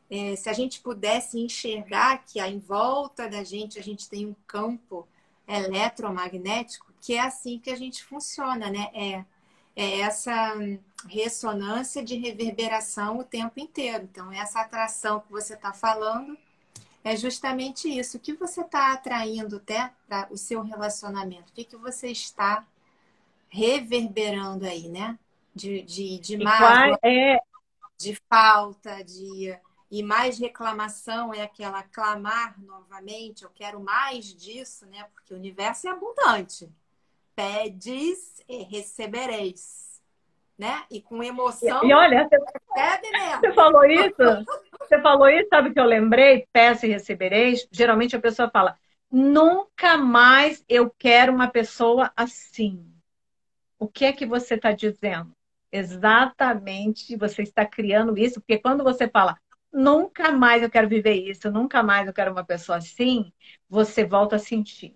é, se a gente pudesse enxergar que em volta da gente a gente tem um campo eletromagnético, que é assim que a gente funciona, né? É, é essa ressonância de reverberação o tempo inteiro. Então, essa atração que você está falando é justamente isso. O que você está atraindo até para o seu relacionamento? O que, que você está reverberando aí, né? De, de, de mágoa, é... de falta, de. E mais reclamação é aquela clamar novamente, eu quero mais disso, né? Porque o universo é abundante. Pedes e recebereis. Né? E com emoção. E, e olha, você, você falou isso? Você falou isso, sabe o que eu lembrei? Peça e recebereis. Geralmente a pessoa fala: nunca mais eu quero uma pessoa assim. O que é que você está dizendo? Exatamente, você está criando isso, porque quando você fala, nunca mais eu quero viver isso, nunca mais eu quero uma pessoa assim, você volta a sentir.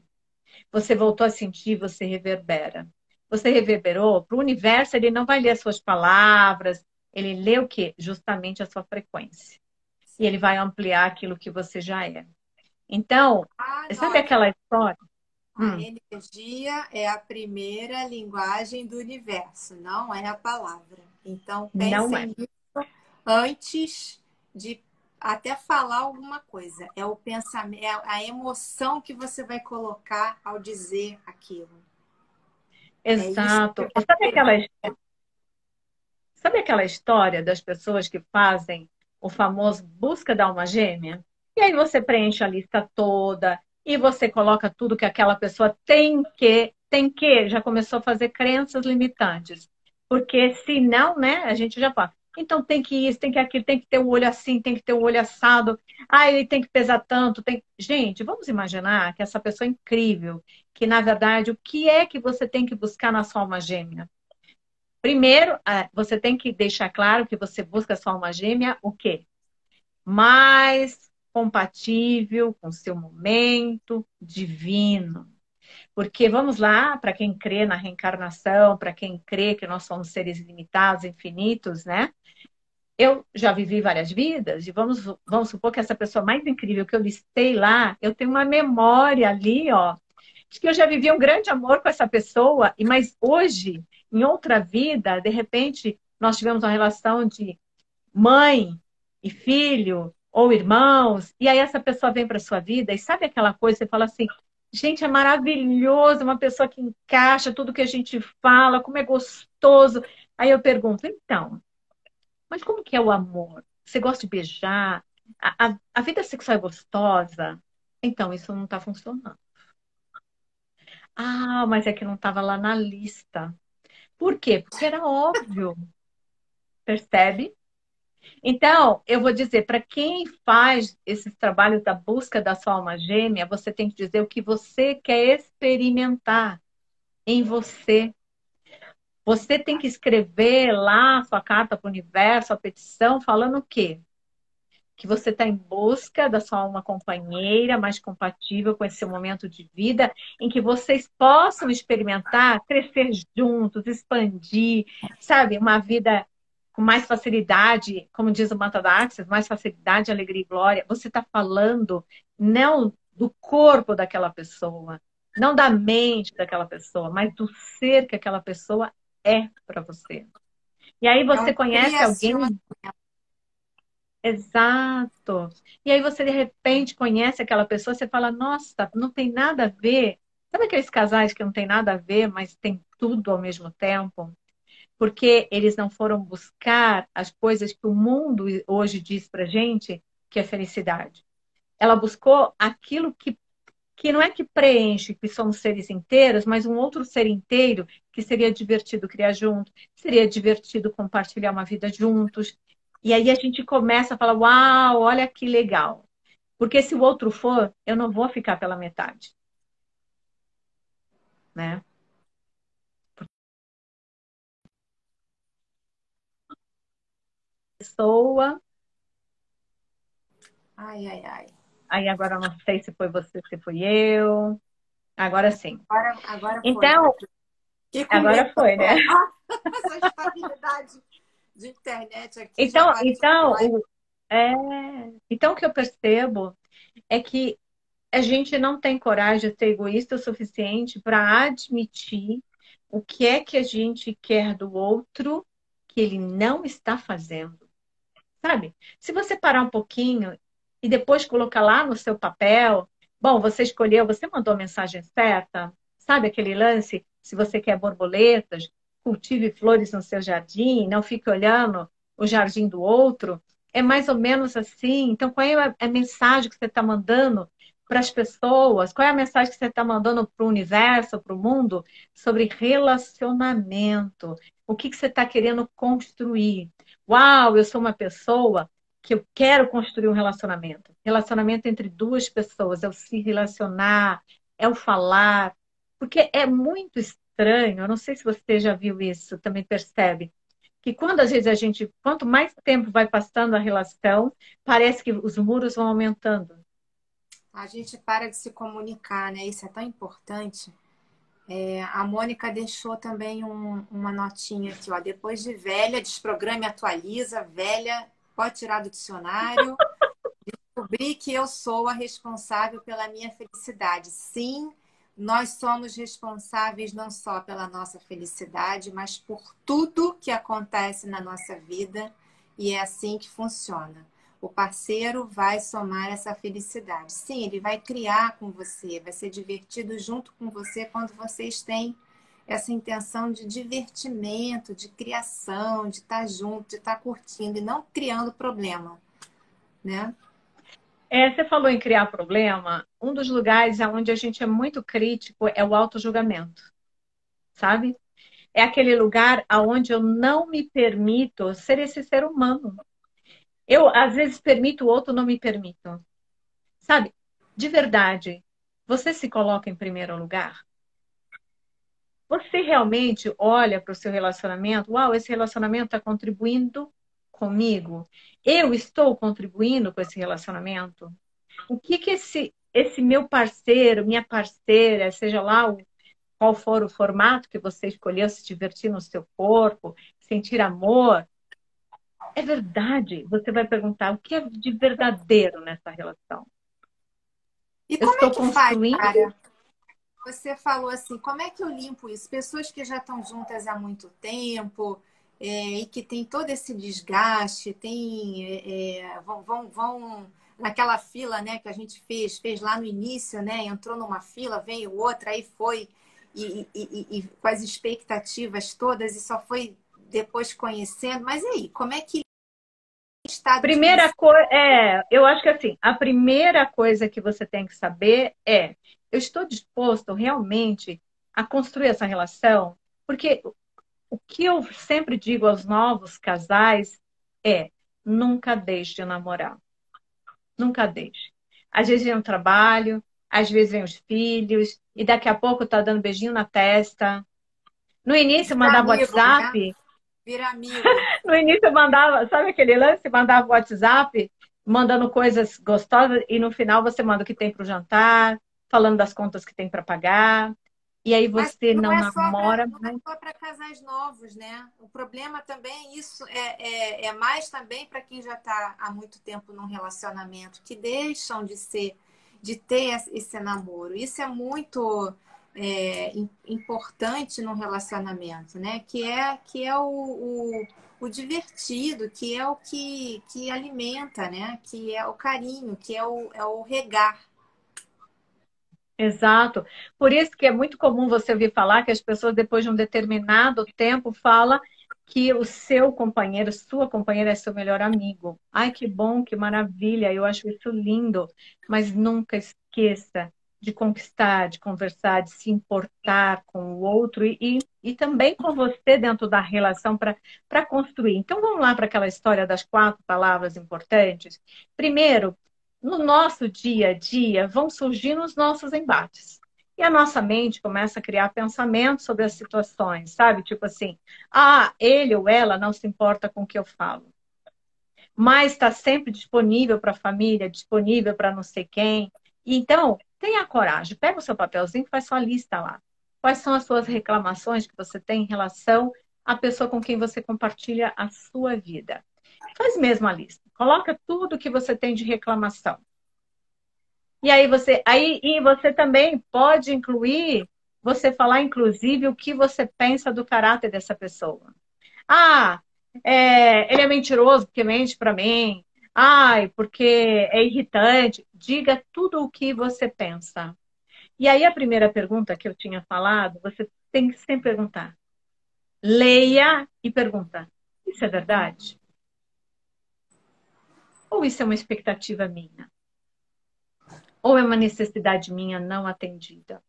Você voltou a sentir, você reverbera. Você reverberou, para o universo ele não vai ler as suas palavras, ele lê o quê? Justamente a sua frequência. E ele vai ampliar aquilo que você já é. Então, ah, sabe aquela história? A hum. energia é a primeira linguagem do universo, não é a palavra. Então, pensem é. nisso antes de até falar alguma coisa. É o pensamento, é a emoção que você vai colocar ao dizer aquilo. É Exato. É sabe, aquela, sabe aquela história das pessoas que fazem o famoso busca da alma gêmea? E aí você preenche a lista toda, e você coloca tudo que aquela pessoa tem que, tem que, já começou a fazer crenças limitantes. Porque senão, né, a gente já fala, então tem que isso, tem que aquilo, tem que ter um olho assim, tem que ter um olho assado. Ah, ele tem que pesar tanto, tem. Gente, vamos imaginar que essa pessoa é incrível, que na verdade o que é que você tem que buscar na sua alma gêmea? Primeiro, você tem que deixar claro que você busca a sua alma gêmea o quê? Mais compatível com o seu momento divino. Porque vamos lá, para quem crê na reencarnação, para quem crê que nós somos seres limitados, infinitos, né? Eu já vivi várias vidas e vamos, vamos supor que essa pessoa mais incrível que eu listei lá, eu tenho uma memória ali, ó, de que eu já vivi um grande amor com essa pessoa, e mas hoje, em outra vida, de repente, nós tivemos uma relação de mãe e filho, ou irmãos, e aí essa pessoa vem para sua vida e sabe aquela coisa, você fala assim, gente, é maravilhoso, uma pessoa que encaixa tudo que a gente fala, como é gostoso. Aí eu pergunto, então, mas como que é o amor? Você gosta de beijar? A, a, a vida sexual é gostosa? Então, isso não está funcionando. Ah, mas é que não estava lá na lista. Por quê? Porque era óbvio. Percebe? Então, eu vou dizer, para quem faz esse trabalho da busca da sua alma gêmea, você tem que dizer o que você quer experimentar em você. Você tem que escrever lá sua carta para o universo, a petição, falando o quê? que você está em busca da sua alma companheira, mais compatível com esse momento de vida, em que vocês possam experimentar, crescer juntos, expandir, sabe, uma vida com mais facilidade, como diz o Manta da Axis, mais facilidade, alegria e glória. Você está falando não do corpo daquela pessoa, não da mente daquela pessoa, mas do ser que aquela pessoa é para você. E aí você conhece alguém. Exato. E aí você de repente conhece aquela pessoa, você fala, nossa, não tem nada a ver. Sabe aqueles casais que não tem nada a ver, mas tem tudo ao mesmo tempo? Porque eles não foram buscar as coisas que o mundo hoje diz pra gente que é felicidade. Ela buscou aquilo que que não é que preenche, que somos seres inteiros, mas um outro ser inteiro que seria divertido criar junto, seria divertido compartilhar uma vida juntos. E aí a gente começa a falar: Uau, olha que legal. Porque se o outro for, eu não vou ficar pela metade. Né? Pessoa. Ai, ai, ai. Aí agora não sei se foi você, se foi eu. Agora sim. Agora, agora foi. Então, agora foi, né? Essa estabilidade de internet aqui. Então, então, o, é, então o que eu percebo é que a gente não tem coragem de ser egoísta o suficiente para admitir o que é que a gente quer do outro que ele não está fazendo. Sabe? Se você parar um pouquinho e depois colocar lá no seu papel, bom, você escolheu, você mandou a mensagem certa, sabe aquele lance? Se você quer borboletas, cultive flores no seu jardim, não fique olhando o jardim do outro. É mais ou menos assim. Então, qual é a mensagem que você está mandando para as pessoas? Qual é a mensagem que você está mandando para o universo, para o mundo, sobre relacionamento? O que, que você está querendo construir? Uau, eu sou uma pessoa que eu quero construir um relacionamento. Relacionamento entre duas pessoas, é o se relacionar, é o falar. Porque é muito estranho, eu não sei se você já viu isso, também percebe, que quando às vezes a gente, quanto mais tempo vai passando a relação, parece que os muros vão aumentando. A gente para de se comunicar, né? Isso é tão importante. É, a Mônica deixou também um, uma notinha aqui, ó. Depois de velha, desprograma e atualiza. Velha pode tirar do dicionário. Descobri que eu sou a responsável pela minha felicidade. Sim, nós somos responsáveis não só pela nossa felicidade, mas por tudo que acontece na nossa vida. E é assim que funciona. O parceiro vai somar essa felicidade. Sim, ele vai criar com você, vai ser divertido junto com você quando vocês têm essa intenção de divertimento, de criação, de estar junto, de estar curtindo e não criando problema, né? É, você falou em criar problema. Um dos lugares onde a gente é muito crítico é o auto-julgamento, sabe? É aquele lugar onde eu não me permito ser esse ser humano. Eu, às vezes, permito o outro, não me permito. Sabe? De verdade, você se coloca em primeiro lugar? Você realmente olha para o seu relacionamento? Uau, esse relacionamento está contribuindo comigo? Eu estou contribuindo com esse relacionamento? O que que esse, esse meu parceiro, minha parceira, seja lá o, qual for o formato que você escolheu, se divertir no seu corpo, sentir amor, é verdade. Você vai perguntar o que é de verdadeiro nessa relação. E como é que faz, cara? Você falou assim, como é que eu limpo isso? Pessoas que já estão juntas há muito tempo é, e que tem todo esse desgaste, tem, é, é, vão, vão, vão naquela fila né, que a gente fez, fez lá no início, né? Entrou numa fila, veio outra, aí foi, e, e, e, e com as expectativas todas, e só foi depois conhecendo. Mas e aí, como é que está? Primeira coisa, é, eu acho que assim, a primeira coisa que você tem que saber é eu estou disposto realmente a construir essa relação? Porque o que eu sempre digo aos novos casais é: nunca deixe de namorar. Nunca deixe. Às vezes vem o trabalho, às vezes vem os filhos, e daqui a pouco tá dando beijinho na testa. No início amigo, WhatsApp. Né? Vira amigo. no início eu mandava, sabe aquele lance? Mandava WhatsApp mandando coisas gostosas e no final você manda o que tem para o jantar, falando das contas que tem para pagar. E aí você não, não é namora. Pra, não é só para casais novos, né? O problema também, isso é, é, é mais também para quem já está há muito tempo num relacionamento, que deixam de ser, de ter esse namoro. Isso é muito é, importante no relacionamento, né? Que é, que é o, o, o, divertido, que é o que, que alimenta, né? Que é o carinho, que é o, é o regar. Exato. Por isso que é muito comum você ouvir falar que as pessoas, depois de um determinado tempo, falam que o seu companheiro, sua companheira é seu melhor amigo. Ai, que bom, que maravilha, eu acho isso lindo. Mas nunca esqueça de conquistar, de conversar, de se importar com o outro e, e, e também com você dentro da relação para construir. Então vamos lá para aquela história das quatro palavras importantes. Primeiro, no nosso dia a dia vão surgindo os nossos embates. E a nossa mente começa a criar pensamentos sobre as situações, sabe? Tipo assim, ah, ele ou ela não se importa com o que eu falo. Mas está sempre disponível para a família, disponível para não sei quem. Então, tenha coragem, pega o seu papelzinho e faz sua lista lá. Quais são as suas reclamações que você tem em relação à pessoa com quem você compartilha a sua vida? Faz mesmo a lista. Coloca tudo que você tem de reclamação. E aí você, aí e você também pode incluir, você falar inclusive o que você pensa do caráter dessa pessoa. Ah, é, ele é mentiroso porque mente para mim. Ai, porque é irritante. Diga tudo o que você pensa. E aí a primeira pergunta que eu tinha falado, você tem que sempre perguntar. Leia e pergunta: isso é verdade? Ou isso é uma expectativa minha? Ou é uma necessidade minha não atendida?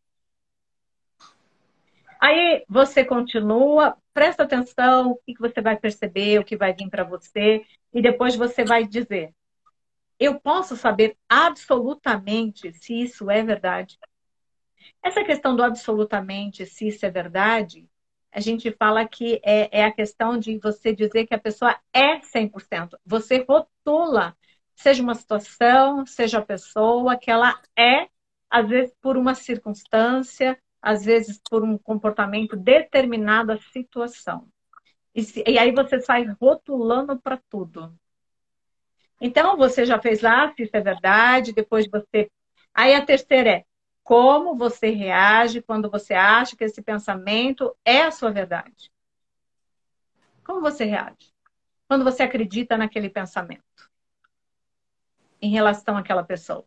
Aí você continua, presta atenção, o que você vai perceber, o que vai vir para você, e depois você vai dizer: Eu posso saber absolutamente se isso é verdade. Essa questão do absolutamente se isso é verdade, a gente fala que é, é a questão de você dizer que a pessoa é 100%. Você rotula, seja uma situação, seja a pessoa, que ela é, às vezes por uma circunstância, às vezes por um comportamento determinada situação. E, se, e aí você sai rotulando para tudo. Então, você já fez lá, se isso é verdade, depois você. Aí a terceira é como você reage quando você acha que esse pensamento é a sua verdade. Como você reage? Quando você acredita naquele pensamento em relação àquela pessoa.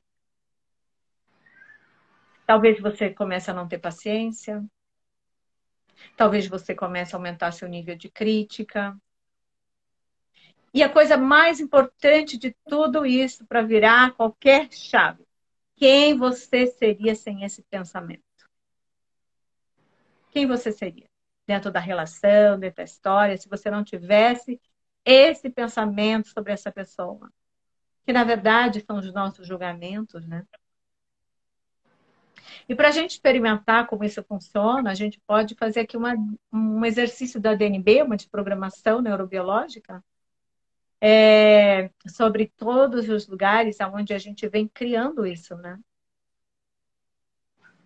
Talvez você comece a não ter paciência. Talvez você comece a aumentar seu nível de crítica. E a coisa mais importante de tudo isso para virar qualquer chave, quem você seria sem esse pensamento? Quem você seria? Dentro da relação, dentro da história, se você não tivesse esse pensamento sobre essa pessoa. Que na verdade são os nossos julgamentos, né? E para a gente experimentar como isso funciona, a gente pode fazer aqui uma, um exercício da DNB, uma de programação neurobiológica, é, sobre todos os lugares onde a gente vem criando isso, né?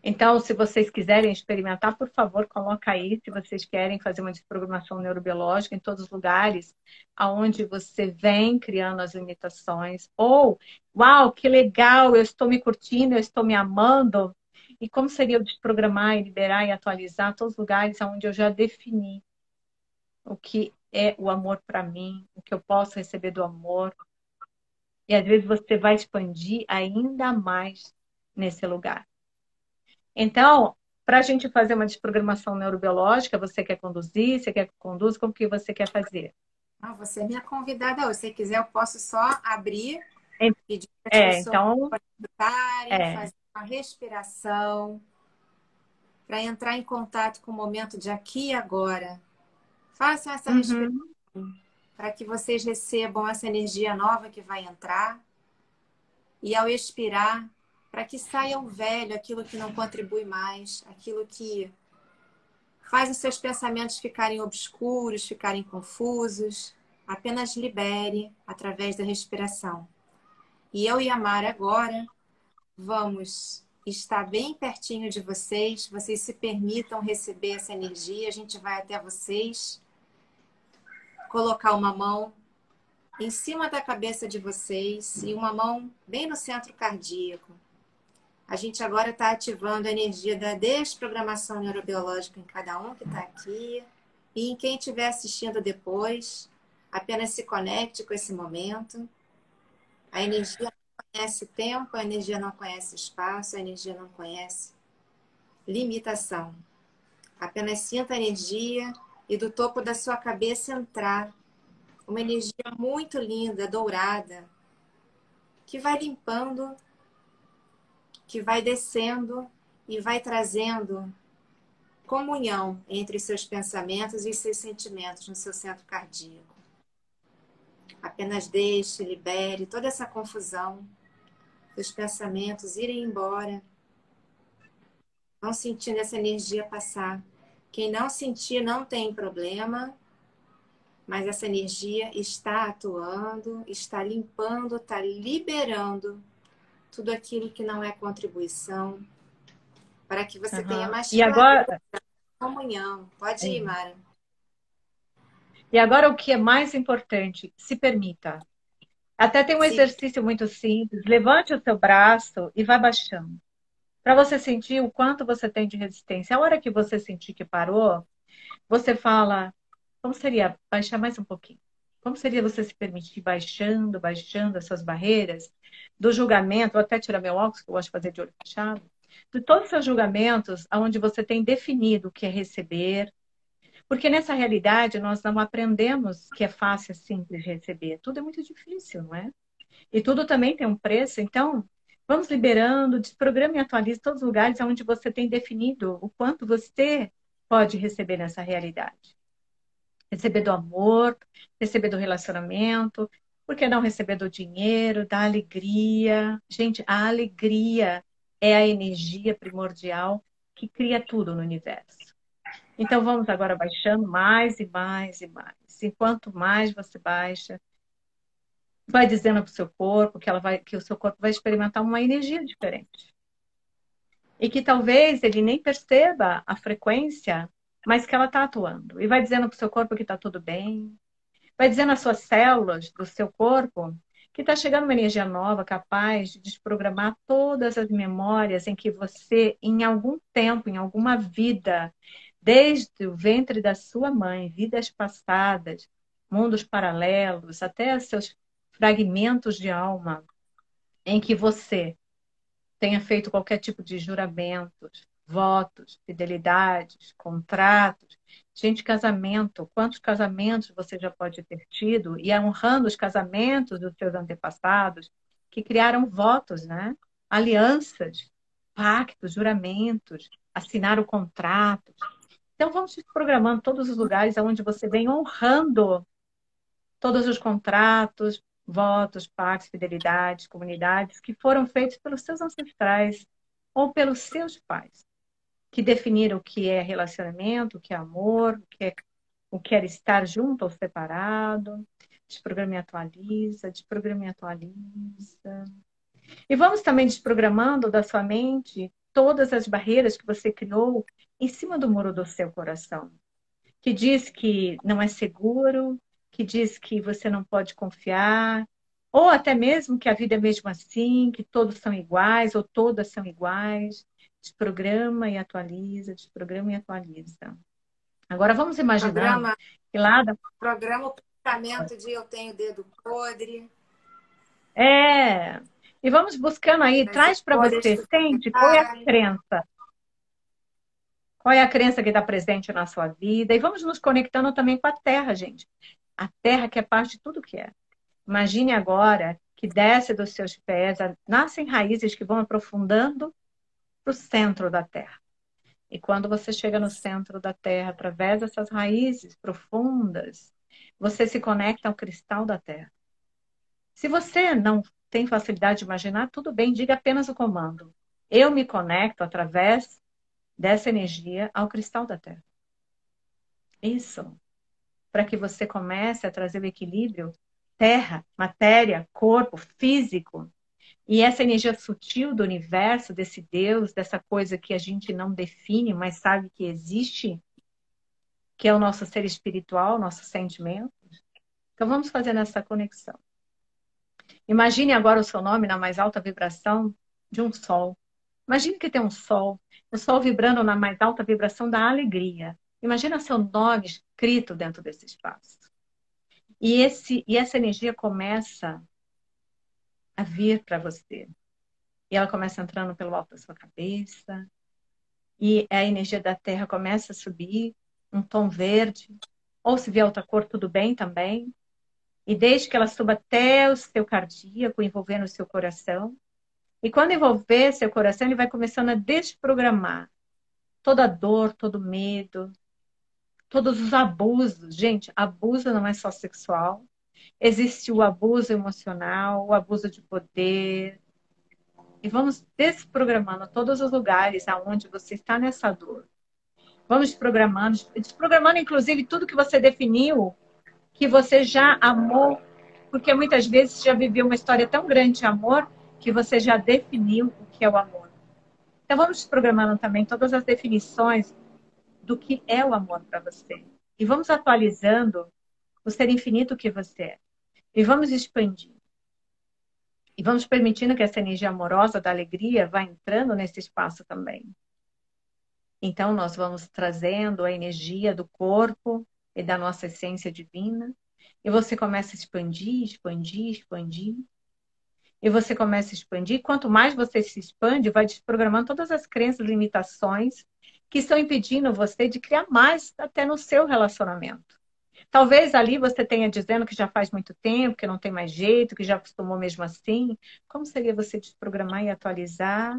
Então, se vocês quiserem experimentar, por favor, coloca aí se vocês querem fazer uma desprogramação neurobiológica em todos os lugares aonde você vem criando as limitações. Ou, uau, que legal, eu estou me curtindo, eu estou me amando. E como seria eu desprogramar e liberar e atualizar todos os lugares onde eu já defini o que é o amor para mim, o que eu posso receber do amor. E às vezes você vai expandir ainda mais nesse lugar. Então, para a gente fazer uma desprogramação neurobiológica, você quer conduzir, você quer que conduza, como que você quer fazer? Ah, você é minha convidada hoje. Se quiser, eu posso só abrir, é, pedir para é, então, é. fazer uma respiração para entrar em contato com o momento de aqui e agora. Façam essa uhum. respiração para que vocês recebam essa energia nova que vai entrar. E ao expirar, para que saia o velho, aquilo que não contribui mais, aquilo que faz os seus pensamentos ficarem obscuros, ficarem confusos. Apenas libere através da respiração. E eu e a Mara agora vamos estar bem pertinho de vocês. Vocês se permitam receber essa energia. A gente vai até vocês, colocar uma mão em cima da cabeça de vocês e uma mão bem no centro cardíaco. A gente agora está ativando a energia da desprogramação neurobiológica em cada um que está aqui. E em quem estiver assistindo depois, apenas se conecte com esse momento. A energia conhece tempo, a energia não conhece espaço, a energia não conhece limitação. Apenas sinta a energia e do topo da sua cabeça entrar uma energia muito linda, dourada, que vai limpando, que vai descendo e vai trazendo comunhão entre seus pensamentos e seus sentimentos no seu centro cardíaco. Apenas deixe, libere toda essa confusão dos pensamentos irem embora. Vão sentindo essa energia passar. Quem não sentir não tem problema, mas essa energia está atuando, está limpando, está liberando tudo aquilo que não é contribuição, para que você uhum. tenha mais e agora comunhão. Pode ir, Mara. E agora o que é mais importante, se permita. Até tem um Sim. exercício muito simples. Levante o seu braço e vá baixando. Para você sentir o quanto você tem de resistência. A hora que você sentir que parou, você fala, como seria baixar mais um pouquinho? Como seria você se permitir baixando, baixando essas barreiras do julgamento, vou até tirar meu óculos, que eu gosto de fazer de olho fechado, de todos os seus julgamentos, onde você tem definido o que é receber. Porque nessa realidade nós não aprendemos que é fácil, é simples receber. Tudo é muito difícil, não é? E tudo também tem um preço. Então, vamos liberando, desprograma e atualize todos os lugares onde você tem definido o quanto você pode receber nessa realidade. Receber do amor, receber do relacionamento, por que não receber do dinheiro, da alegria? Gente, a alegria é a energia primordial que cria tudo no universo. Então vamos agora baixando mais e mais e mais. E quanto mais você baixa, vai dizendo para o seu corpo que, ela vai, que o seu corpo vai experimentar uma energia diferente. E que talvez ele nem perceba a frequência, mas que ela está atuando. E vai dizendo para o seu corpo que está tudo bem, vai dizendo às suas células do seu corpo que está chegando uma energia nova capaz de desprogramar todas as memórias em que você, em algum tempo, em alguma vida, desde o ventre da sua mãe, vidas passadas, mundos paralelos, até seus fragmentos de alma, em que você tenha feito qualquer tipo de juramentos, votos, fidelidades, contratos. Gente, casamento, quantos casamentos você já pode ter tido? E honrando os casamentos dos seus antepassados que criaram votos, né? Alianças, pactos, juramentos, assinaram contratos. Então vamos programando todos os lugares onde você vem honrando todos os contratos, votos, pactos, fidelidades, comunidades que foram feitos pelos seus ancestrais ou pelos seus pais que definiram o que é relacionamento, o que é amor, o que é, o que é estar junto ou separado. Desprograma e atualiza, desprograma e atualiza. E vamos também desprogramando da sua mente todas as barreiras que você criou em cima do muro do seu coração. Que diz que não é seguro, que diz que você não pode confiar, ou até mesmo que a vida é mesmo assim, que todos são iguais ou todas são iguais desprograma e atualiza, desprograma e atualiza. Agora vamos imaginar programa, que lá da... Programa o pensamento de eu tenho dedo podre. É. E vamos buscando aí, Mas traz para você, sente qual é a crença. Qual é a crença que está presente na sua vida? E vamos nos conectando também com a Terra, gente. A Terra que é parte de tudo que é. Imagine agora que desce dos seus pés, nascem raízes que vão aprofundando para o centro da Terra. E quando você chega no centro da Terra, através dessas raízes profundas, você se conecta ao cristal da Terra. Se você não tem facilidade de imaginar, tudo bem, diga apenas o comando. Eu me conecto através dessa energia ao cristal da Terra. Isso. Para que você comece a trazer o equilíbrio terra, matéria, corpo, físico, E essa energia sutil do universo, desse Deus, dessa coisa que a gente não define, mas sabe que existe, que é o nosso ser espiritual, nossos sentimentos. Então vamos fazer essa conexão. Imagine agora o seu nome na mais alta vibração de um sol. Imagine que tem um sol, o sol vibrando na mais alta vibração da alegria. Imagina seu nome escrito dentro desse espaço. E, esse, e essa energia começa a vir para você. E ela começa entrando pelo alto da sua cabeça. E a energia da Terra começa a subir, um tom verde. Ou se vier outra cor, tudo bem também. E desde que ela suba até o seu cardíaco, envolvendo o seu coração. E quando envolver seu coração, ele vai começando a desprogramar toda dor, todo medo, todos os abusos. Gente, abuso não é só sexual, Existe o abuso emocional, o abuso de poder. E vamos desprogramando todos os lugares aonde você está nessa dor. Vamos desprogramando, desprogramando inclusive tudo que você definiu, que você já amou, porque muitas vezes já viveu uma história tão grande de amor que você já definiu o que é o amor. Então vamos desprogramando também todas as definições do que é o amor para você. E vamos atualizando o ser infinito que você é. E vamos expandir. E vamos permitindo que essa energia amorosa da alegria vá entrando nesse espaço também. Então, nós vamos trazendo a energia do corpo e da nossa essência divina. E você começa a expandir, expandir, expandir. E você começa a expandir. Quanto mais você se expande, vai desprogramando todas as crenças, limitações que estão impedindo você de criar mais até no seu relacionamento. Talvez ali você tenha dizendo que já faz muito tempo, que não tem mais jeito, que já acostumou mesmo assim. Como seria você desprogramar e atualizar?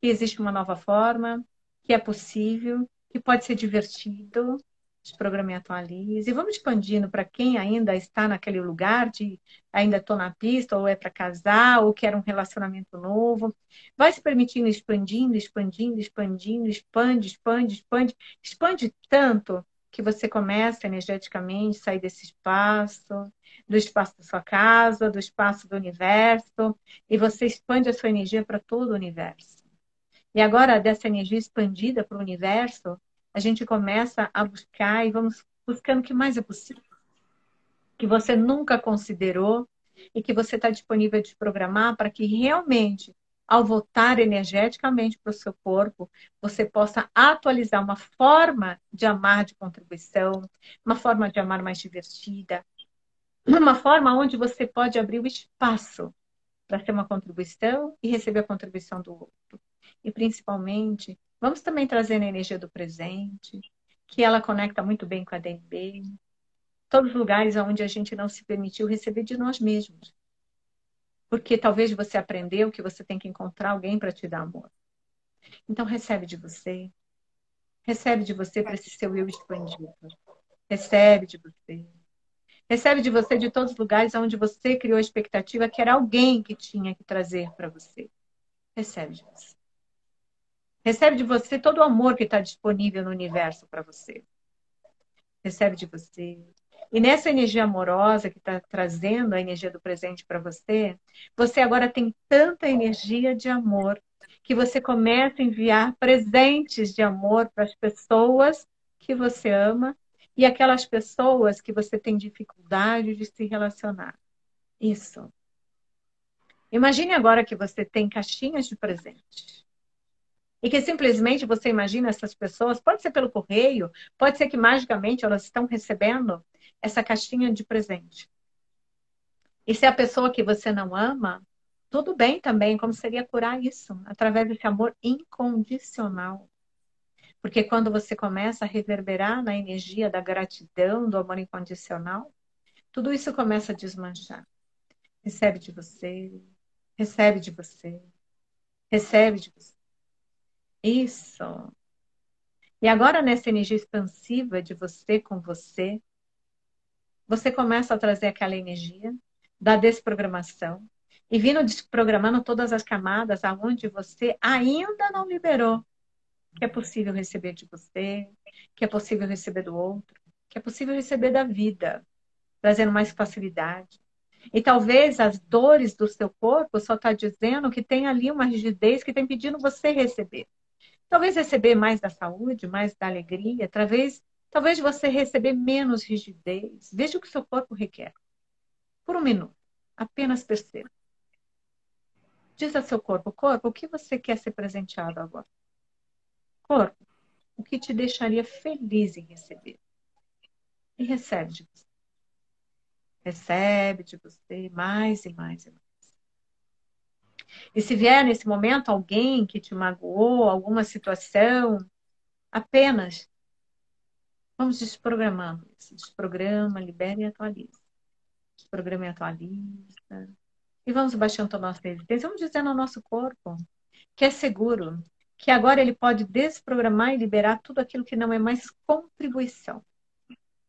Que existe uma nova forma, que é possível, que pode ser divertido. Desprograme e atualize. E vamos expandindo para quem ainda está naquele lugar de ainda estou na pista, ou é para casar, ou quer um relacionamento novo. Vai se permitindo expandindo, expandindo, expandindo, expande, expande, expande. Expande tanto que você começa energeticamente a sair desse espaço, do espaço da sua casa, do espaço do universo, e você expande a sua energia para todo o universo. E agora, dessa energia expandida para o universo, a gente começa a buscar e vamos buscando o que mais é possível. Que você nunca considerou e que você está disponível a desprogramar para que realmente ao voltar energeticamente para o seu corpo, você possa atualizar uma forma de amar de contribuição, uma forma de amar mais divertida, uma forma onde você pode abrir o espaço para ter uma contribuição e receber a contribuição do outro. E principalmente, vamos também trazer a energia do presente, que ela conecta muito bem com a DNB. Todos os lugares onde a gente não se permitiu receber de nós mesmos porque talvez você aprendeu que você tem que encontrar alguém para te dar amor. Então recebe de você. Recebe de você para esse seu eu expandido. Recebe de você. Recebe de você de todos os lugares onde você criou a expectativa que era alguém que tinha que trazer para você. Recebe de você. Recebe de você todo o amor que está disponível no universo para você. Recebe de você e nessa energia amorosa que está trazendo a energia do presente para você, você agora tem tanta energia de amor que você começa a enviar presentes de amor para as pessoas que você ama e aquelas pessoas que você tem dificuldade de se relacionar. Isso. Imagine agora que você tem caixinhas de presentes. E que simplesmente você imagina essas pessoas, pode ser pelo correio, pode ser que magicamente elas estão recebendo essa caixinha de presente. E se a pessoa que você não ama, tudo bem também, como seria curar isso? Através desse amor incondicional. Porque quando você começa a reverberar na energia da gratidão, do amor incondicional, tudo isso começa a desmanchar. Recebe de você, recebe de você, recebe de você. Isso. E agora, nessa energia expansiva de você com você, você começa a trazer aquela energia da desprogramação e vindo desprogramando todas as camadas aonde você ainda não liberou que é possível receber de você, que é possível receber do outro, que é possível receber da vida, trazendo mais facilidade. E talvez as dores do seu corpo só está dizendo que tem ali uma rigidez que está impedindo você receber. Talvez receber mais da saúde, mais da alegria, talvez, talvez você receber menos rigidez. Veja o que seu corpo requer. Por um minuto, apenas perceba. Diz a seu corpo, corpo, o que você quer ser presenteado agora? Corpo, o que te deixaria feliz em receber? E recebe de você. Recebe de você mais e mais e mais. E se vier nesse momento alguém que te magoou, alguma situação, apenas vamos desprogramando. Desprograma, libera e atualiza. Desprograma e atualiza. E vamos baixando a nossa resistência. Vamos dizendo ao nosso corpo que é seguro, que agora ele pode desprogramar e liberar tudo aquilo que não é mais contribuição.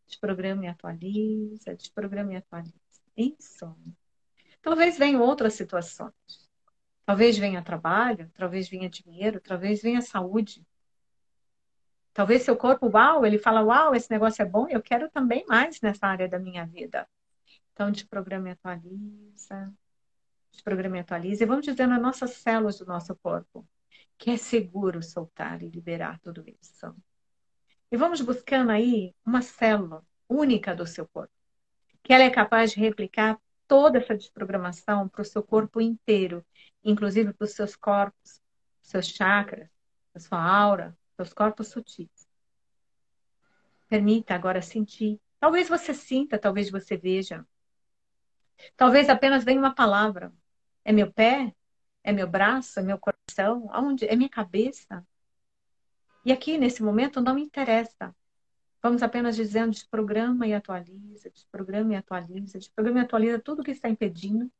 Desprograma e atualiza, desprograma e atualiza. Isso. Talvez venham outras situações. Talvez venha trabalho, talvez venha dinheiro, talvez venha saúde. Talvez seu corpo, uau, ele fala, uau, esse negócio é bom, eu quero também mais nessa área da minha vida. Então, desprograma e atualiza, desprograma e atualiza. E vamos dizendo as nossas células do nosso corpo que é seguro soltar e liberar tudo isso. E vamos buscando aí uma célula única do seu corpo, que ela é capaz de replicar toda essa desprogramação para o seu corpo inteiro, inclusive para os seus corpos, seus chakras, a sua aura, seus corpos sutis. Permita agora sentir. Talvez você sinta, talvez você veja. Talvez apenas venha uma palavra. É meu pé? É meu braço? É meu coração? Aonde? É minha cabeça? E aqui, nesse momento, não me interessa. Vamos apenas dizendo desprograma e atualiza, desprograma e atualiza, desprograma e atualiza tudo que está impedindo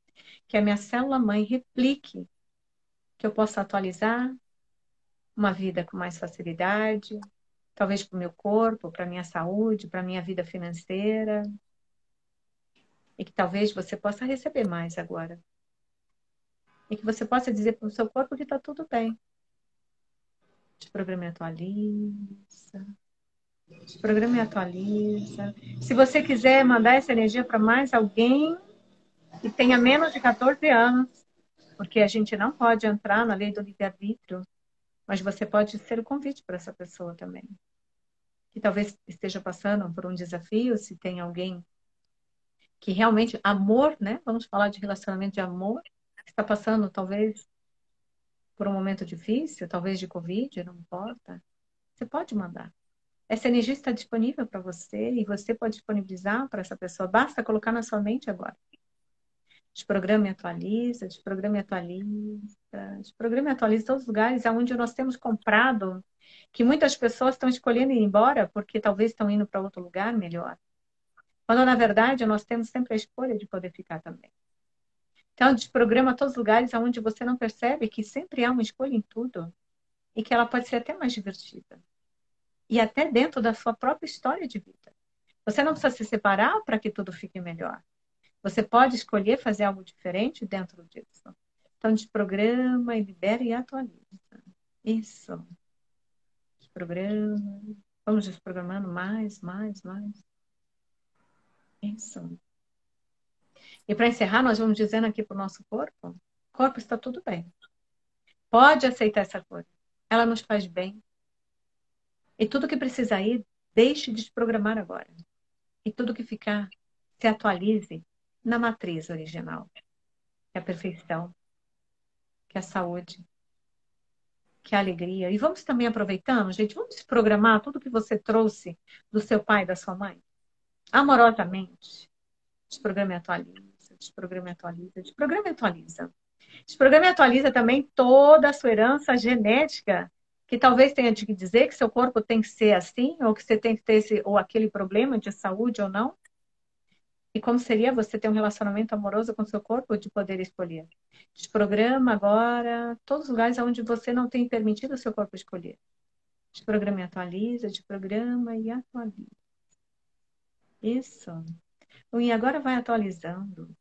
que a minha célula mãe replique, que eu possa atualizar uma vida com mais facilidade, talvez para o meu corpo, para a minha saúde, para a minha vida financeira. E que talvez você possa receber mais agora. E que você possa dizer para o seu corpo que está tudo bem. Desprograma e atualiza. Programa e atualiza. Se você quiser mandar essa energia para mais alguém que tenha menos de 14 anos, porque a gente não pode entrar na lei do livre-arbítrio, mas você pode ser o convite para essa pessoa também. Que talvez esteja passando por um desafio, se tem alguém que realmente, amor, né? Vamos falar de relacionamento de amor, está passando talvez por um momento difícil, talvez de Covid, não importa. Você pode mandar. Essa energia está disponível para você e você pode disponibilizar para essa pessoa. Basta colocar na sua mente agora. Desprograma e atualiza, desprograma e atualiza, desprograma e atualiza todos os lugares onde nós temos comprado, que muitas pessoas estão escolhendo ir embora porque talvez estão indo para outro lugar melhor. Quando na verdade nós temos sempre a escolha de poder ficar também. Então, desprograma todos os lugares onde você não percebe que sempre há uma escolha em tudo e que ela pode ser até mais divertida e até dentro da sua própria história de vida. Você não precisa se separar para que tudo fique melhor. Você pode escolher fazer algo diferente dentro disso. Então, desprograma e libera e atualiza. Isso. Desprograma. Vamos desprogramando mais, mais, mais. Isso. E para encerrar, nós vamos dizendo aqui para o nosso corpo: o corpo está tudo bem. Pode aceitar essa coisa. Ela nos faz bem. E tudo que precisa ir, deixe de desprogramar agora. E tudo que ficar, se atualize na matriz original. Que é a perfeição, que é a saúde, que é a alegria. E vamos também aproveitando, gente, vamos desprogramar tudo que você trouxe do seu pai da sua mãe. Amorosamente. Desprograma e atualiza, desprograma e atualiza, desprograma e atualiza. Desprograma e atualiza também toda a sua herança genética que talvez tenha de dizer que seu corpo tem que ser assim, ou que você tem que ter esse ou aquele problema de saúde ou não. E como seria você ter um relacionamento amoroso com seu corpo de poder escolher? Desprograma agora todos os lugares onde você não tem permitido o seu corpo escolher. Desprograma e atualiza, desprograma e atualiza. Isso. E agora vai atualizando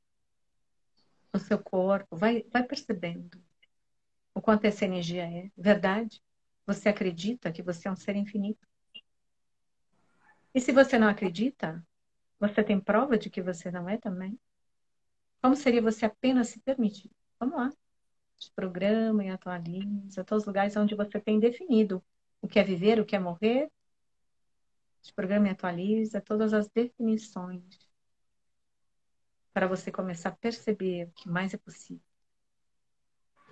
o seu corpo, vai, vai percebendo o quanto essa energia é verdade. Você acredita que você é um ser infinito? E se você não acredita, você tem prova de que você não é também? Como seria você apenas se permitir? Vamos lá. Desprograma e atualiza todos os lugares onde você tem definido o que é viver, o que é morrer. Desprograma e atualiza todas as definições para você começar a perceber o que mais é possível.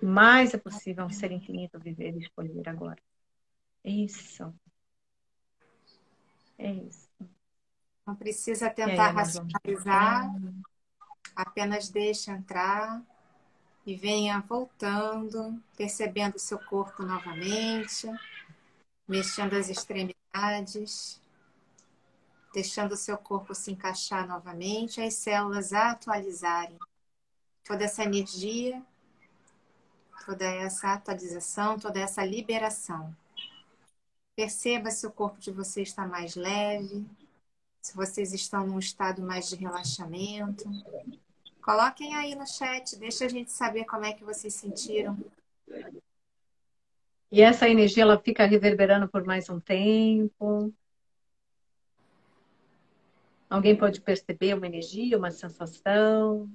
Mais é possível um ser infinito viver e escolher agora. Isso. É isso. Não precisa tentar aí, racionalizar, apenas deixa entrar e venha voltando, percebendo o seu corpo novamente, mexendo as extremidades, deixando o seu corpo se encaixar novamente, as células atualizarem. Toda essa energia toda essa atualização, toda essa liberação. Perceba se o corpo de vocês está mais leve, se vocês estão num estado mais de relaxamento. Coloquem aí no chat, deixa a gente saber como é que vocês sentiram. E essa energia ela fica reverberando por mais um tempo. Alguém pode perceber uma energia, uma sensação,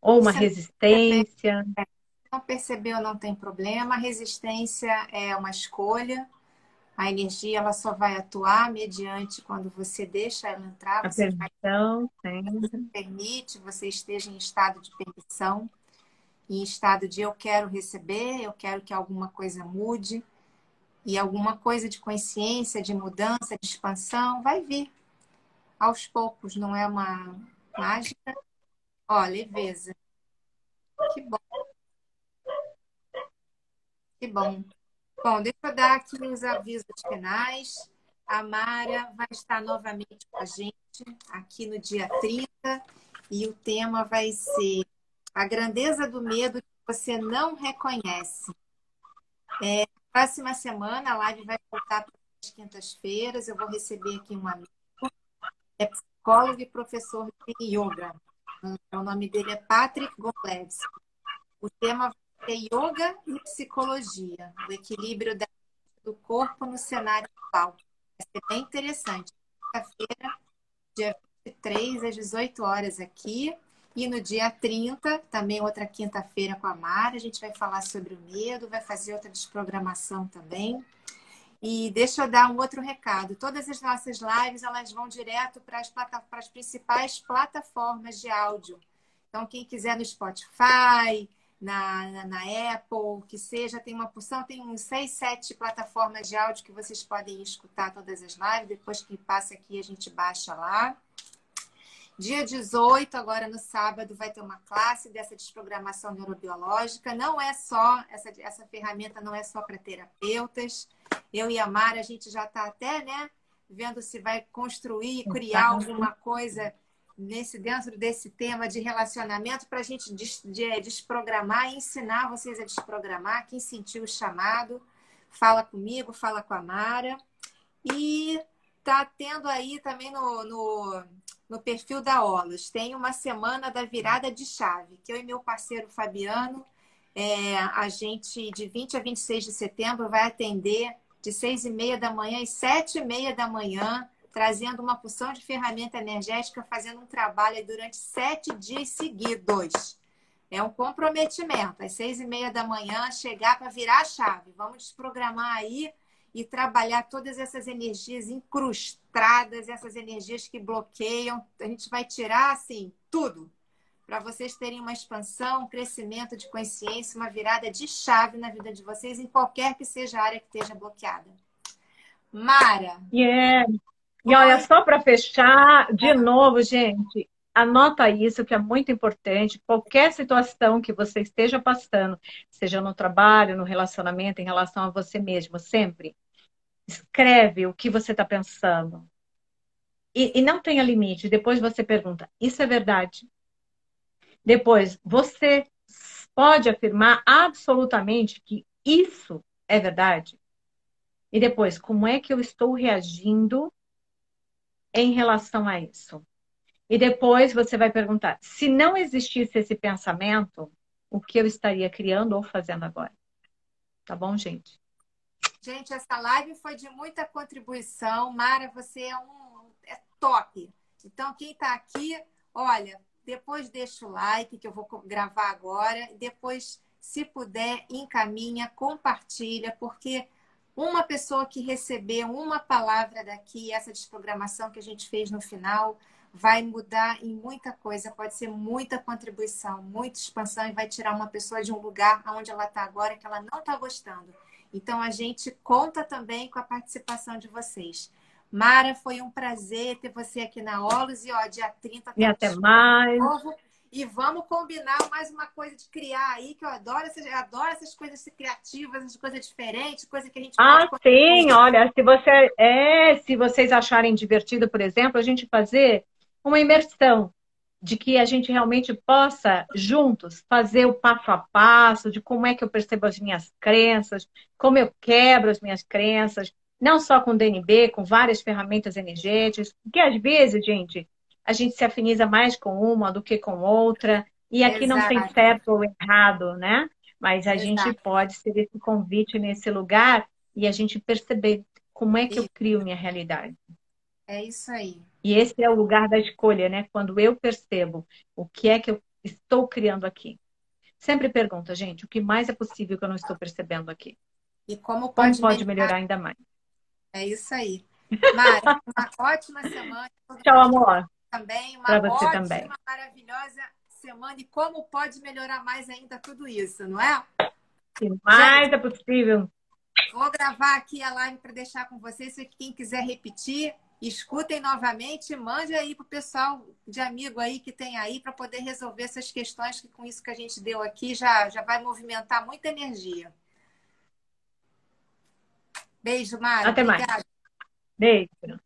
ou uma resistência? É percebeu, não tem problema. A resistência é uma escolha. A energia ela só vai atuar mediante quando você deixa ela entrar. Você, permissão, você permite, você esteja em estado de permissão, em estado de eu quero receber, eu quero que alguma coisa mude. E alguma coisa de consciência, de mudança, de expansão, vai vir aos poucos, não é uma mágica. Ó, leveza. Que bom. Que bom. Bom, deixa eu dar aqui os avisos finais. A Mara vai estar novamente com a gente aqui no dia 30 e o tema vai ser a grandeza do medo que você não reconhece. É, próxima semana a live vai voltar para as quintas-feiras. Eu vou receber aqui um amigo, é psicólogo e professor de yoga. O nome dele é Patrick Golevski. O tema é yoga e psicologia, o equilíbrio do corpo no cenário atual. Vai ser bem interessante. Quinta-feira, dia 23, às 18 horas aqui. E no dia 30, também outra quinta-feira com a Mara, a gente vai falar sobre o medo, vai fazer outra desprogramação também. E deixa eu dar um outro recado. Todas as nossas lives, elas vão direto para as, para as principais plataformas de áudio. Então, quem quiser no Spotify, na, na, na, Apple, que seja, tem uma porção, tem uns seis, sete plataformas de áudio que vocês podem escutar todas as lives. Depois que passa aqui, a gente baixa lá. Dia 18, agora no sábado, vai ter uma classe dessa desprogramação neurobiológica. Não é só, essa, essa ferramenta não é só para terapeutas. Eu e a Mara, a gente já está até, né, vendo se vai construir, criar alguma coisa nesse dentro desse tema de relacionamento para a gente des, de, é, desprogramar e ensinar vocês a desprogramar. Quem sentiu o chamado, fala comigo, fala com a Mara. E tá tendo aí também no, no, no perfil da Olos, tem uma semana da virada de chave, que eu e meu parceiro Fabiano, é, a gente de 20 a 26 de setembro vai atender de 6 e meia da manhã às 7 e meia da manhã trazendo uma porção de ferramenta energética, fazendo um trabalho durante sete dias seguidos. É um comprometimento. Às seis e meia da manhã, chegar para virar a chave. Vamos desprogramar aí e trabalhar todas essas energias incrustadas, essas energias que bloqueiam. A gente vai tirar, assim, tudo. Para vocês terem uma expansão, um crescimento de consciência, uma virada de chave na vida de vocês, em qualquer que seja a área que esteja bloqueada. Mara. Yeah. E olha, só para fechar, de novo, gente, anota isso que é muito importante. Qualquer situação que você esteja passando, seja no trabalho, no relacionamento, em relação a você mesmo, sempre escreve o que você está pensando. E, e, não tenha limite. Depois você pergunta: isso é verdade? Depois, você pode afirmar absolutamente que isso é verdade? E depois, como é que eu estou reagindo em relação a isso. E depois você vai perguntar: se não existisse esse pensamento, o que eu estaria criando ou fazendo agora? Tá bom, gente? Gente, essa live foi de muita contribuição. Mara, você é um é top. Então, quem está aqui, olha, depois deixa o like, que eu vou gravar agora, depois, se puder, encaminha, compartilha, porque uma pessoa que recebeu uma palavra daqui, essa desprogramação que a gente fez no final, vai mudar em muita coisa, pode ser muita contribuição, muita expansão e vai tirar uma pessoa de um lugar onde ela está agora que ela não está gostando. Então a gente conta também com a participação de vocês. Mara, foi um prazer ter você aqui na Olos e ó, dia 30 E até mais. Novo. E vamos combinar mais uma coisa de criar aí, que eu adoro, eu adoro essas coisas criativas, essas coisas diferentes, coisa que a gente Ah, sim, olha, se você é, se vocês acharem divertido, por exemplo, a gente fazer uma imersão de que a gente realmente possa juntos fazer o passo a passo de como é que eu percebo as minhas crenças, como eu quebro as minhas crenças, não só com DNB, com várias ferramentas energéticas, porque às vezes, gente, a gente se afiniza mais com uma do que com outra. E aqui Exato. não tem certo ou errado, né? Mas a Exato. gente pode ser esse convite nesse lugar e a gente perceber como é que eu crio minha realidade. É isso aí. E esse é o lugar da escolha, né? Quando eu percebo o que é que eu estou criando aqui. Sempre pergunta, gente, o que mais é possível que eu não estou percebendo aqui? E como pode, como pode melhorar ainda mais? É isso aí. Mari, uma ótima semana. Tchau, amor também. Uma pra você ótima, também. maravilhosa semana. E como pode melhorar mais ainda tudo isso, não é? Que mais é possível. Vou gravar aqui a live para deixar com vocês. Se quem quiser repetir, escutem novamente e mande aí para o pessoal de amigo aí que tem aí para poder resolver essas questões que com isso que a gente deu aqui já, já vai movimentar muita energia. Beijo, Mari. Até Obrigada. mais. Beijo.